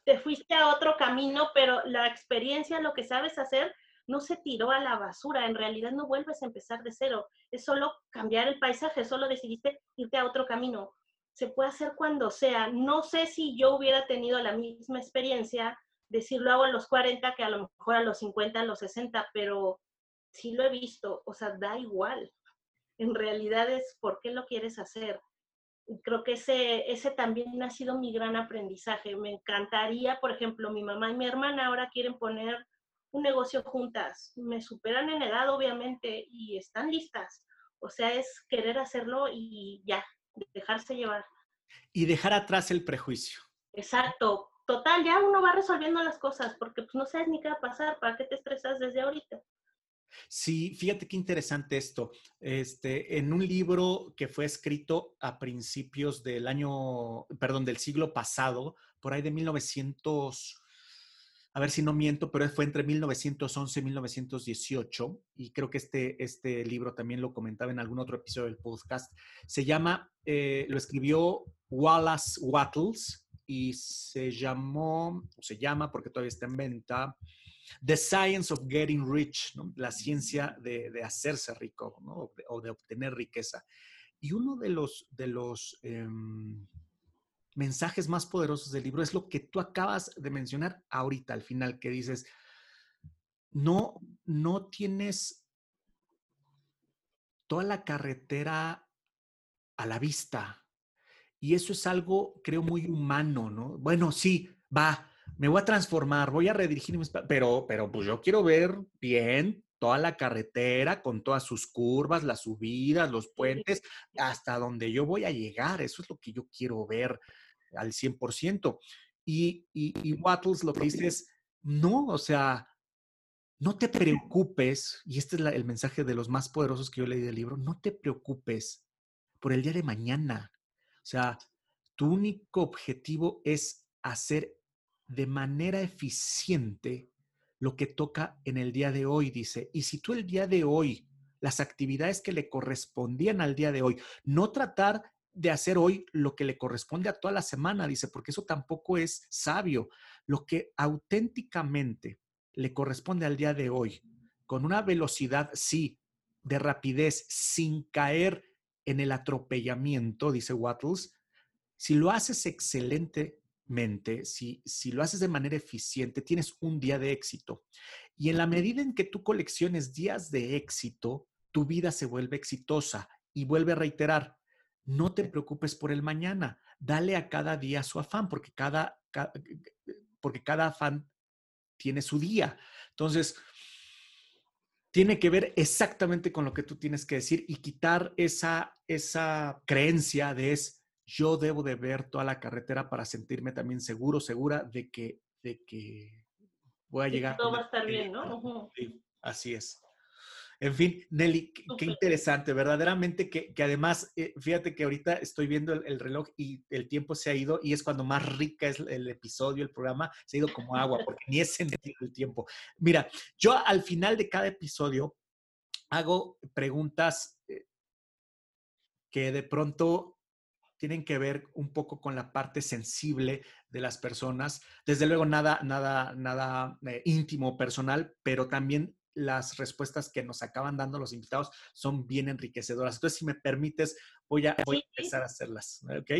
te fuiste a otro camino, pero la experiencia, lo que sabes hacer, no se tiró a la basura, en realidad no vuelves a empezar de cero, es solo cambiar el paisaje, solo decidiste irte a otro camino. Se puede hacer cuando sea. No sé si yo hubiera tenido la misma experiencia de si lo hago a los 40 que a lo mejor a los 50, a los 60, pero sí lo he visto, o sea, da igual. En realidad es por qué lo quieres hacer. Creo que ese, ese también ha sido mi gran aprendizaje. Me encantaría, por ejemplo, mi mamá y mi hermana ahora quieren poner un negocio juntas. Me superan en edad, obviamente, y están listas. O sea, es querer hacerlo y ya, dejarse llevar. Y dejar atrás el prejuicio. Exacto. Total, ya uno va resolviendo las cosas porque pues, no sabes ni qué va a pasar. ¿Para qué te estresas desde ahorita? Sí, fíjate qué interesante esto. Este, en un libro que fue escrito a principios del año, perdón, del siglo pasado, por ahí de 1900 a ver si no miento, pero fue entre 1911 y 1918, y creo que este, este libro también lo comentaba en algún otro episodio del podcast. Se llama, eh, lo escribió Wallace Wattles y se llamó, o se llama porque todavía está en venta, The Science of Getting Rich, la ciencia de, hacerse rico o, de, obtener riqueza. Y uno de los, de los em, mensajes más poderosos del libro es lo que tú acabas de mencionar ahorita, al final, que dices, no, no tienes toda la carretera a la vista. Y eso es algo, creo, muy humano, ¿no? Bueno, sí, va, me voy a transformar, voy a redirigir pero, pero pues yo quiero ver bien toda la carretera con todas sus curvas, las subidas, los puentes, hasta donde yo voy a llegar. Eso es lo que yo quiero ver al 100%. Y, y, Wattles lo que dice es, no, o sea, no te preocupes, y este es el mensaje de los más poderosos que yo leí del libro, no te preocupes por el día de mañana. O sea, tu único objetivo es hacer de manera eficiente lo que toca en el día de hoy, dice. Y si tú el día de hoy, las actividades que le correspondían al día de hoy, no tratar de hacer hoy lo que le corresponde a toda la semana, dice, porque eso tampoco es sabio. Lo que auténticamente le corresponde al día de hoy, con una velocidad, sí, de rapidez, sin caer en el atropellamiento, dice Wattles, si lo haces excelentemente, si, si lo haces de manera eficiente, tienes un día de éxito. Y en la medida en que tú colecciones días de éxito, tu vida se vuelve exitosa. Y vuelve a reiterar, no te preocupes por el mañana, dale a cada día su afán, porque cada, porque cada afán tiene su día. Entonces, tiene que ver exactamente con lo que tú tienes que decir y quitar esa, esa creencia de es, yo debo de ver toda la carretera para sentirme también seguro, segura de que, de que voy a llegar. Todo va a estar bien, ¿no? Sí, así es. En fin, Nelly, qué, interesante, verdaderamente que, además, eh, fíjate que ahorita estoy viendo el, reloj y el tiempo se ha ido y es cuando más rica es el episodio, el programa, se ha ido como agua, porque ni es sentido el tiempo. Mira, yo al final de cada episodio hago preguntas eh, que de pronto tienen que ver un poco con la parte sensible de las personas. Desde luego, nada, nada, nada eh, íntimo, personal, pero también las respuestas que nos acaban dando los invitados son bien enriquecedoras. Entonces, si me permites, voy a, empezar a hacerlas, ¿ok?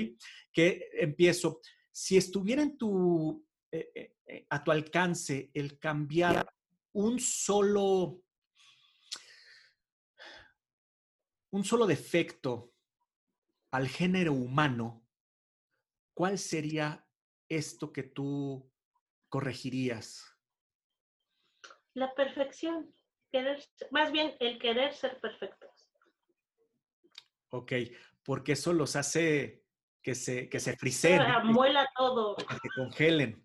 Que empiezo. Si estuviera en tu, eh, eh, a tu alcance el cambiar un solo, un solo defecto al género humano, ¿cuál sería esto que tú corregirías? La perfección, querer, más bien el querer ser perfectos. Ok, porque eso los hace que se, que se frisen. Muela todo. Que se congelen.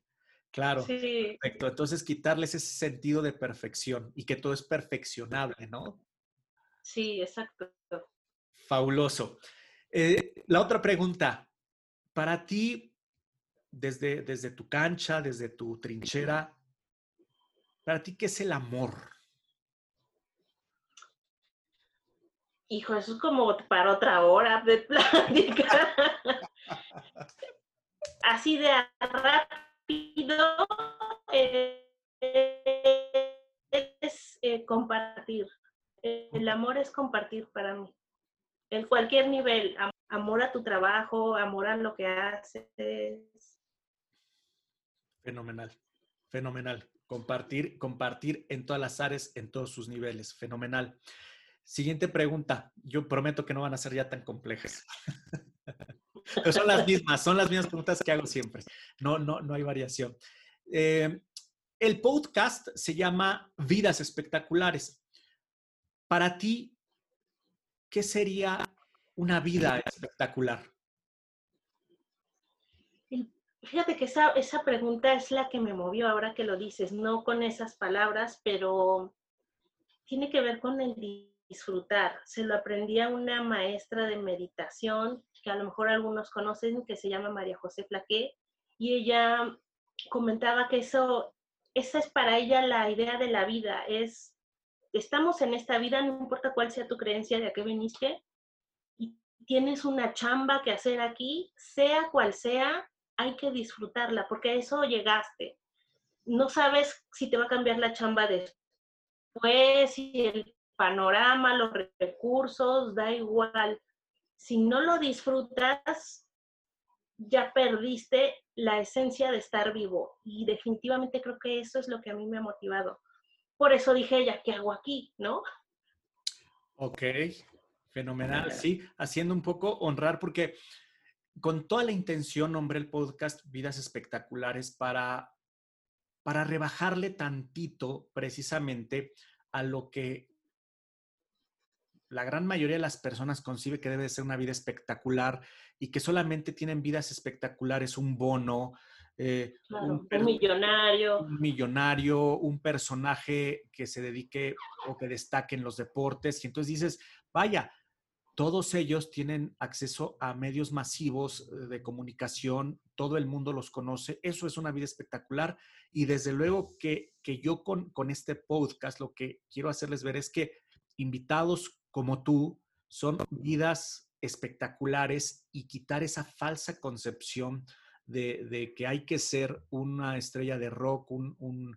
Claro. Sí. Perfecto. Entonces, quitarles ese sentido de perfección y que todo es perfeccionable, ¿no? Sí, exacto. Fabuloso. Eh, la otra pregunta, para ti, desde, desde tu cancha, desde tu trinchera, para ti, ¿qué es el amor? Hijo, eso es como para otra hora de plática. Así de rápido eh, es eh, compartir. El amor es compartir para mí en cualquier nivel, amor a tu trabajo, amor a lo que haces. Fenomenal, fenomenal. Compartir, compartir en todas las áreas, en todos sus niveles. Fenomenal. Siguiente pregunta. Yo prometo que no van a ser ya tan complejas. [laughs] Son las mismas, son las mismas preguntas que hago siempre. No, no, no hay variación. Eh, el podcast se llama Vidas Espectaculares. Para ti, ¿qué sería una vida espectacular? Fíjate que esa, esa pregunta es la que me movió ahora que lo dices, no con esas palabras, pero tiene que ver con el disfrutar. Se lo aprendí a una maestra de meditación que a lo mejor algunos conocen, que se llama María José Flaqué, y ella comentaba que eso, esa es para ella la idea de la vida, es estamos en esta vida, no importa cuál sea tu creencia de a qué viniste, y tienes una chamba que hacer aquí, sea cual sea, hay que disfrutarla, porque a eso llegaste. No sabes si te va a cambiar la chamba después, si el panorama, los recursos, da igual. Si no lo disfrutas, ya perdiste la esencia de estar vivo. Y definitivamente creo que eso es lo que a mí me ha motivado por eso dije ella, ¿qué hago aquí? ¿No? Ok, fenomenal. Sí, haciendo un poco honrar porque con toda la intención nombré el podcast Vidas Espectaculares para, para rebajarle tantito precisamente a lo que la gran mayoría de las personas concibe que debe ser una vida espectacular y que solamente tienen vidas espectaculares, un bono, eh, un, millonario. Un millonario, un personaje que se dedique o que destaque en los deportes. Y entonces dices, vaya, todos ellos tienen acceso a medios masivos eh, de comunicación, todo el mundo los conoce, eso es una vida espectacular y desde luego que, que yo con, con este podcast lo que quiero hacerles ver es que invitados como tú son vidas espectaculares y quitar esa falsa concepción de, que hay que ser una estrella de rock, un,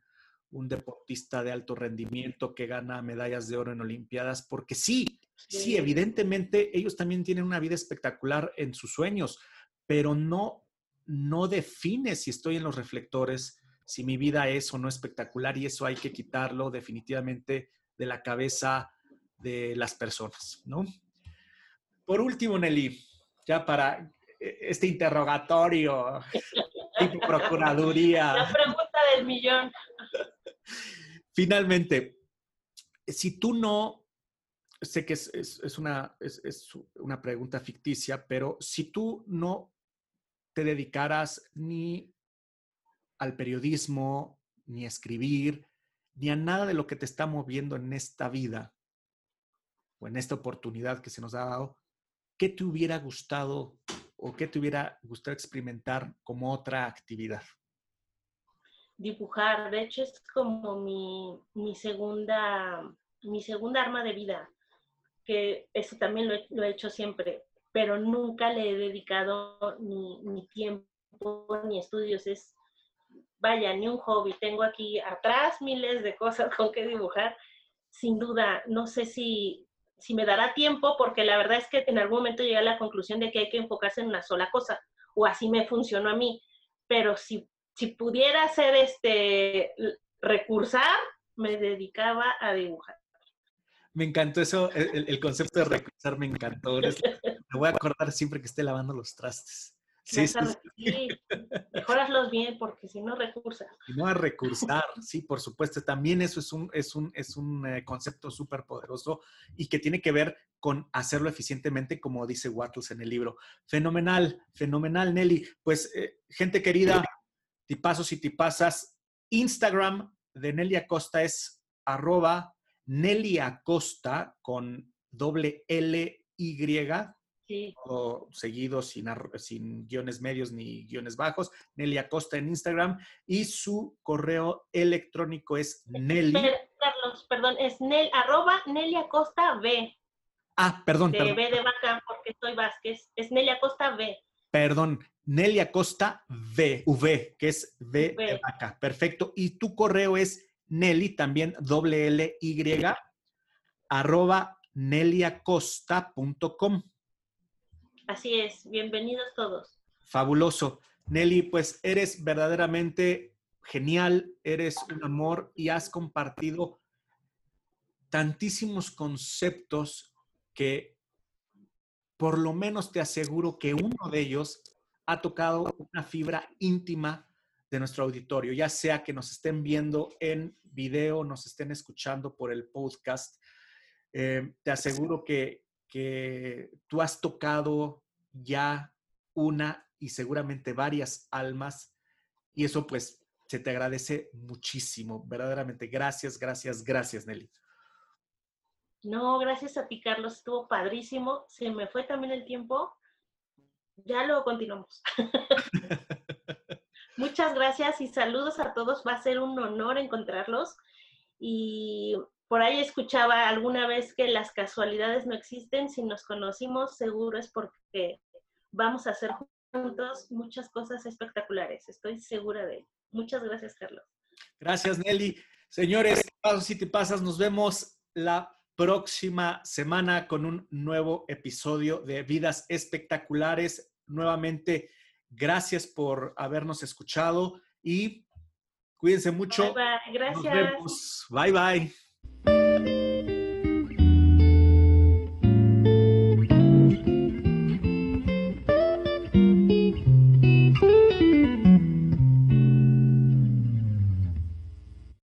deportista de alto rendimiento que gana medallas de oro en Olimpiadas, porque sí, sí, evidentemente ellos también tienen una vida espectacular en sus sueños, pero no, no define si estoy en los reflectores, si mi vida es o no espectacular y eso hay que quitarlo definitivamente de la cabeza de las personas, ¿no? Por último, Nelly, ya para este interrogatorio, [laughs] tipo procuraduría. La pregunta del millón. Finalmente, si tú no, sé que es, una, es, una pregunta ficticia, pero si tú no te dedicaras ni al periodismo, ni a escribir, ni a nada de lo que te está moviendo en esta vida o en esta oportunidad que se nos ha dado, ¿qué te hubiera gustado o qué te hubiera gustado experimentar como otra actividad? Dibujar, de hecho es como mi, segunda, mi segunda arma de vida, que eso también lo he, hecho siempre. pero nunca le he dedicado ni, ni tiempo ni estudios. Es, vaya, ni un hobby. Tengo aquí atrás miles de cosas con que dibujar. Sin duda, no sé si, si me dará tiempo, porque la verdad es que en algún momento llegué a la conclusión de que hay que enfocarse en una sola cosa, o así me funcionó a mí. Pero si, si pudiera hacer este recursar, me dedicaba a dibujar. Me encantó eso, el, concepto de recursar me encantó. [laughs] Me voy a acordar siempre que esté lavando los trastes. Sí, sí, sí. Mejoraslos bien, porque si no recursas. Si no a recursar, sí, por supuesto. También eso es un, es un, es un eh, concepto súper poderoso y que tiene que ver con hacerlo eficientemente, como dice Wattles en el libro. Fenomenal, fenomenal, Nelly. Pues, eh, gente querida, tipazos y tipazas, Instagram de Nelly Acosta es arroba Nelly Acosta con doble L Y o seguido sin, sin guiones medios ni guiones bajos, Nelly Acosta en Instagram y su correo electrónico es Nelly. Carlos, perdón, es Nel, arroba Nelly Acosta B. Ah, perdón. De perdón. B de vaca porque soy Vázquez. Es Nelly Acosta B. Perdón, Nelly Acosta V, V, que es V, de vaca. Perfecto. Y tu correo es Nelly, también doble L Y, arroba neliacosta.com. Así es, bienvenidos todos. Fabuloso. Nelly, pues eres verdaderamente genial, eres un amor y has compartido tantísimos conceptos que por lo menos te aseguro que uno de ellos ha tocado una fibra íntima de nuestro auditorio, ya sea que nos estén viendo en video, nos estén escuchando por el podcast. Eh, te aseguro que, que tú has tocado ya una y seguramente varias almas y eso pues se te agradece muchísimo, verdaderamente. Gracias, gracias, gracias, Nelly. No, gracias a ti, Carlos. Estuvo padrísimo. Se me fue también el tiempo. Ya luego continuamos. [laughs] Muchas gracias y saludos a todos. Va a ser un honor encontrarlos. Y por ahí escuchaba alguna vez que las casualidades no existen. Si nos conocimos, seguro es porque vamos a hacer juntos muchas cosas espectaculares. Estoy segura de ello. Muchas gracias, Carlos. Gracias, Nelly. Señores, pasos y te pasas, nos vemos la próxima semana con un nuevo episodio de Vidas Espectaculares. Nuevamente, gracias por habernos escuchado y cuídense mucho. Bye, bye. Gracias. Nos vemos. Bye, bye.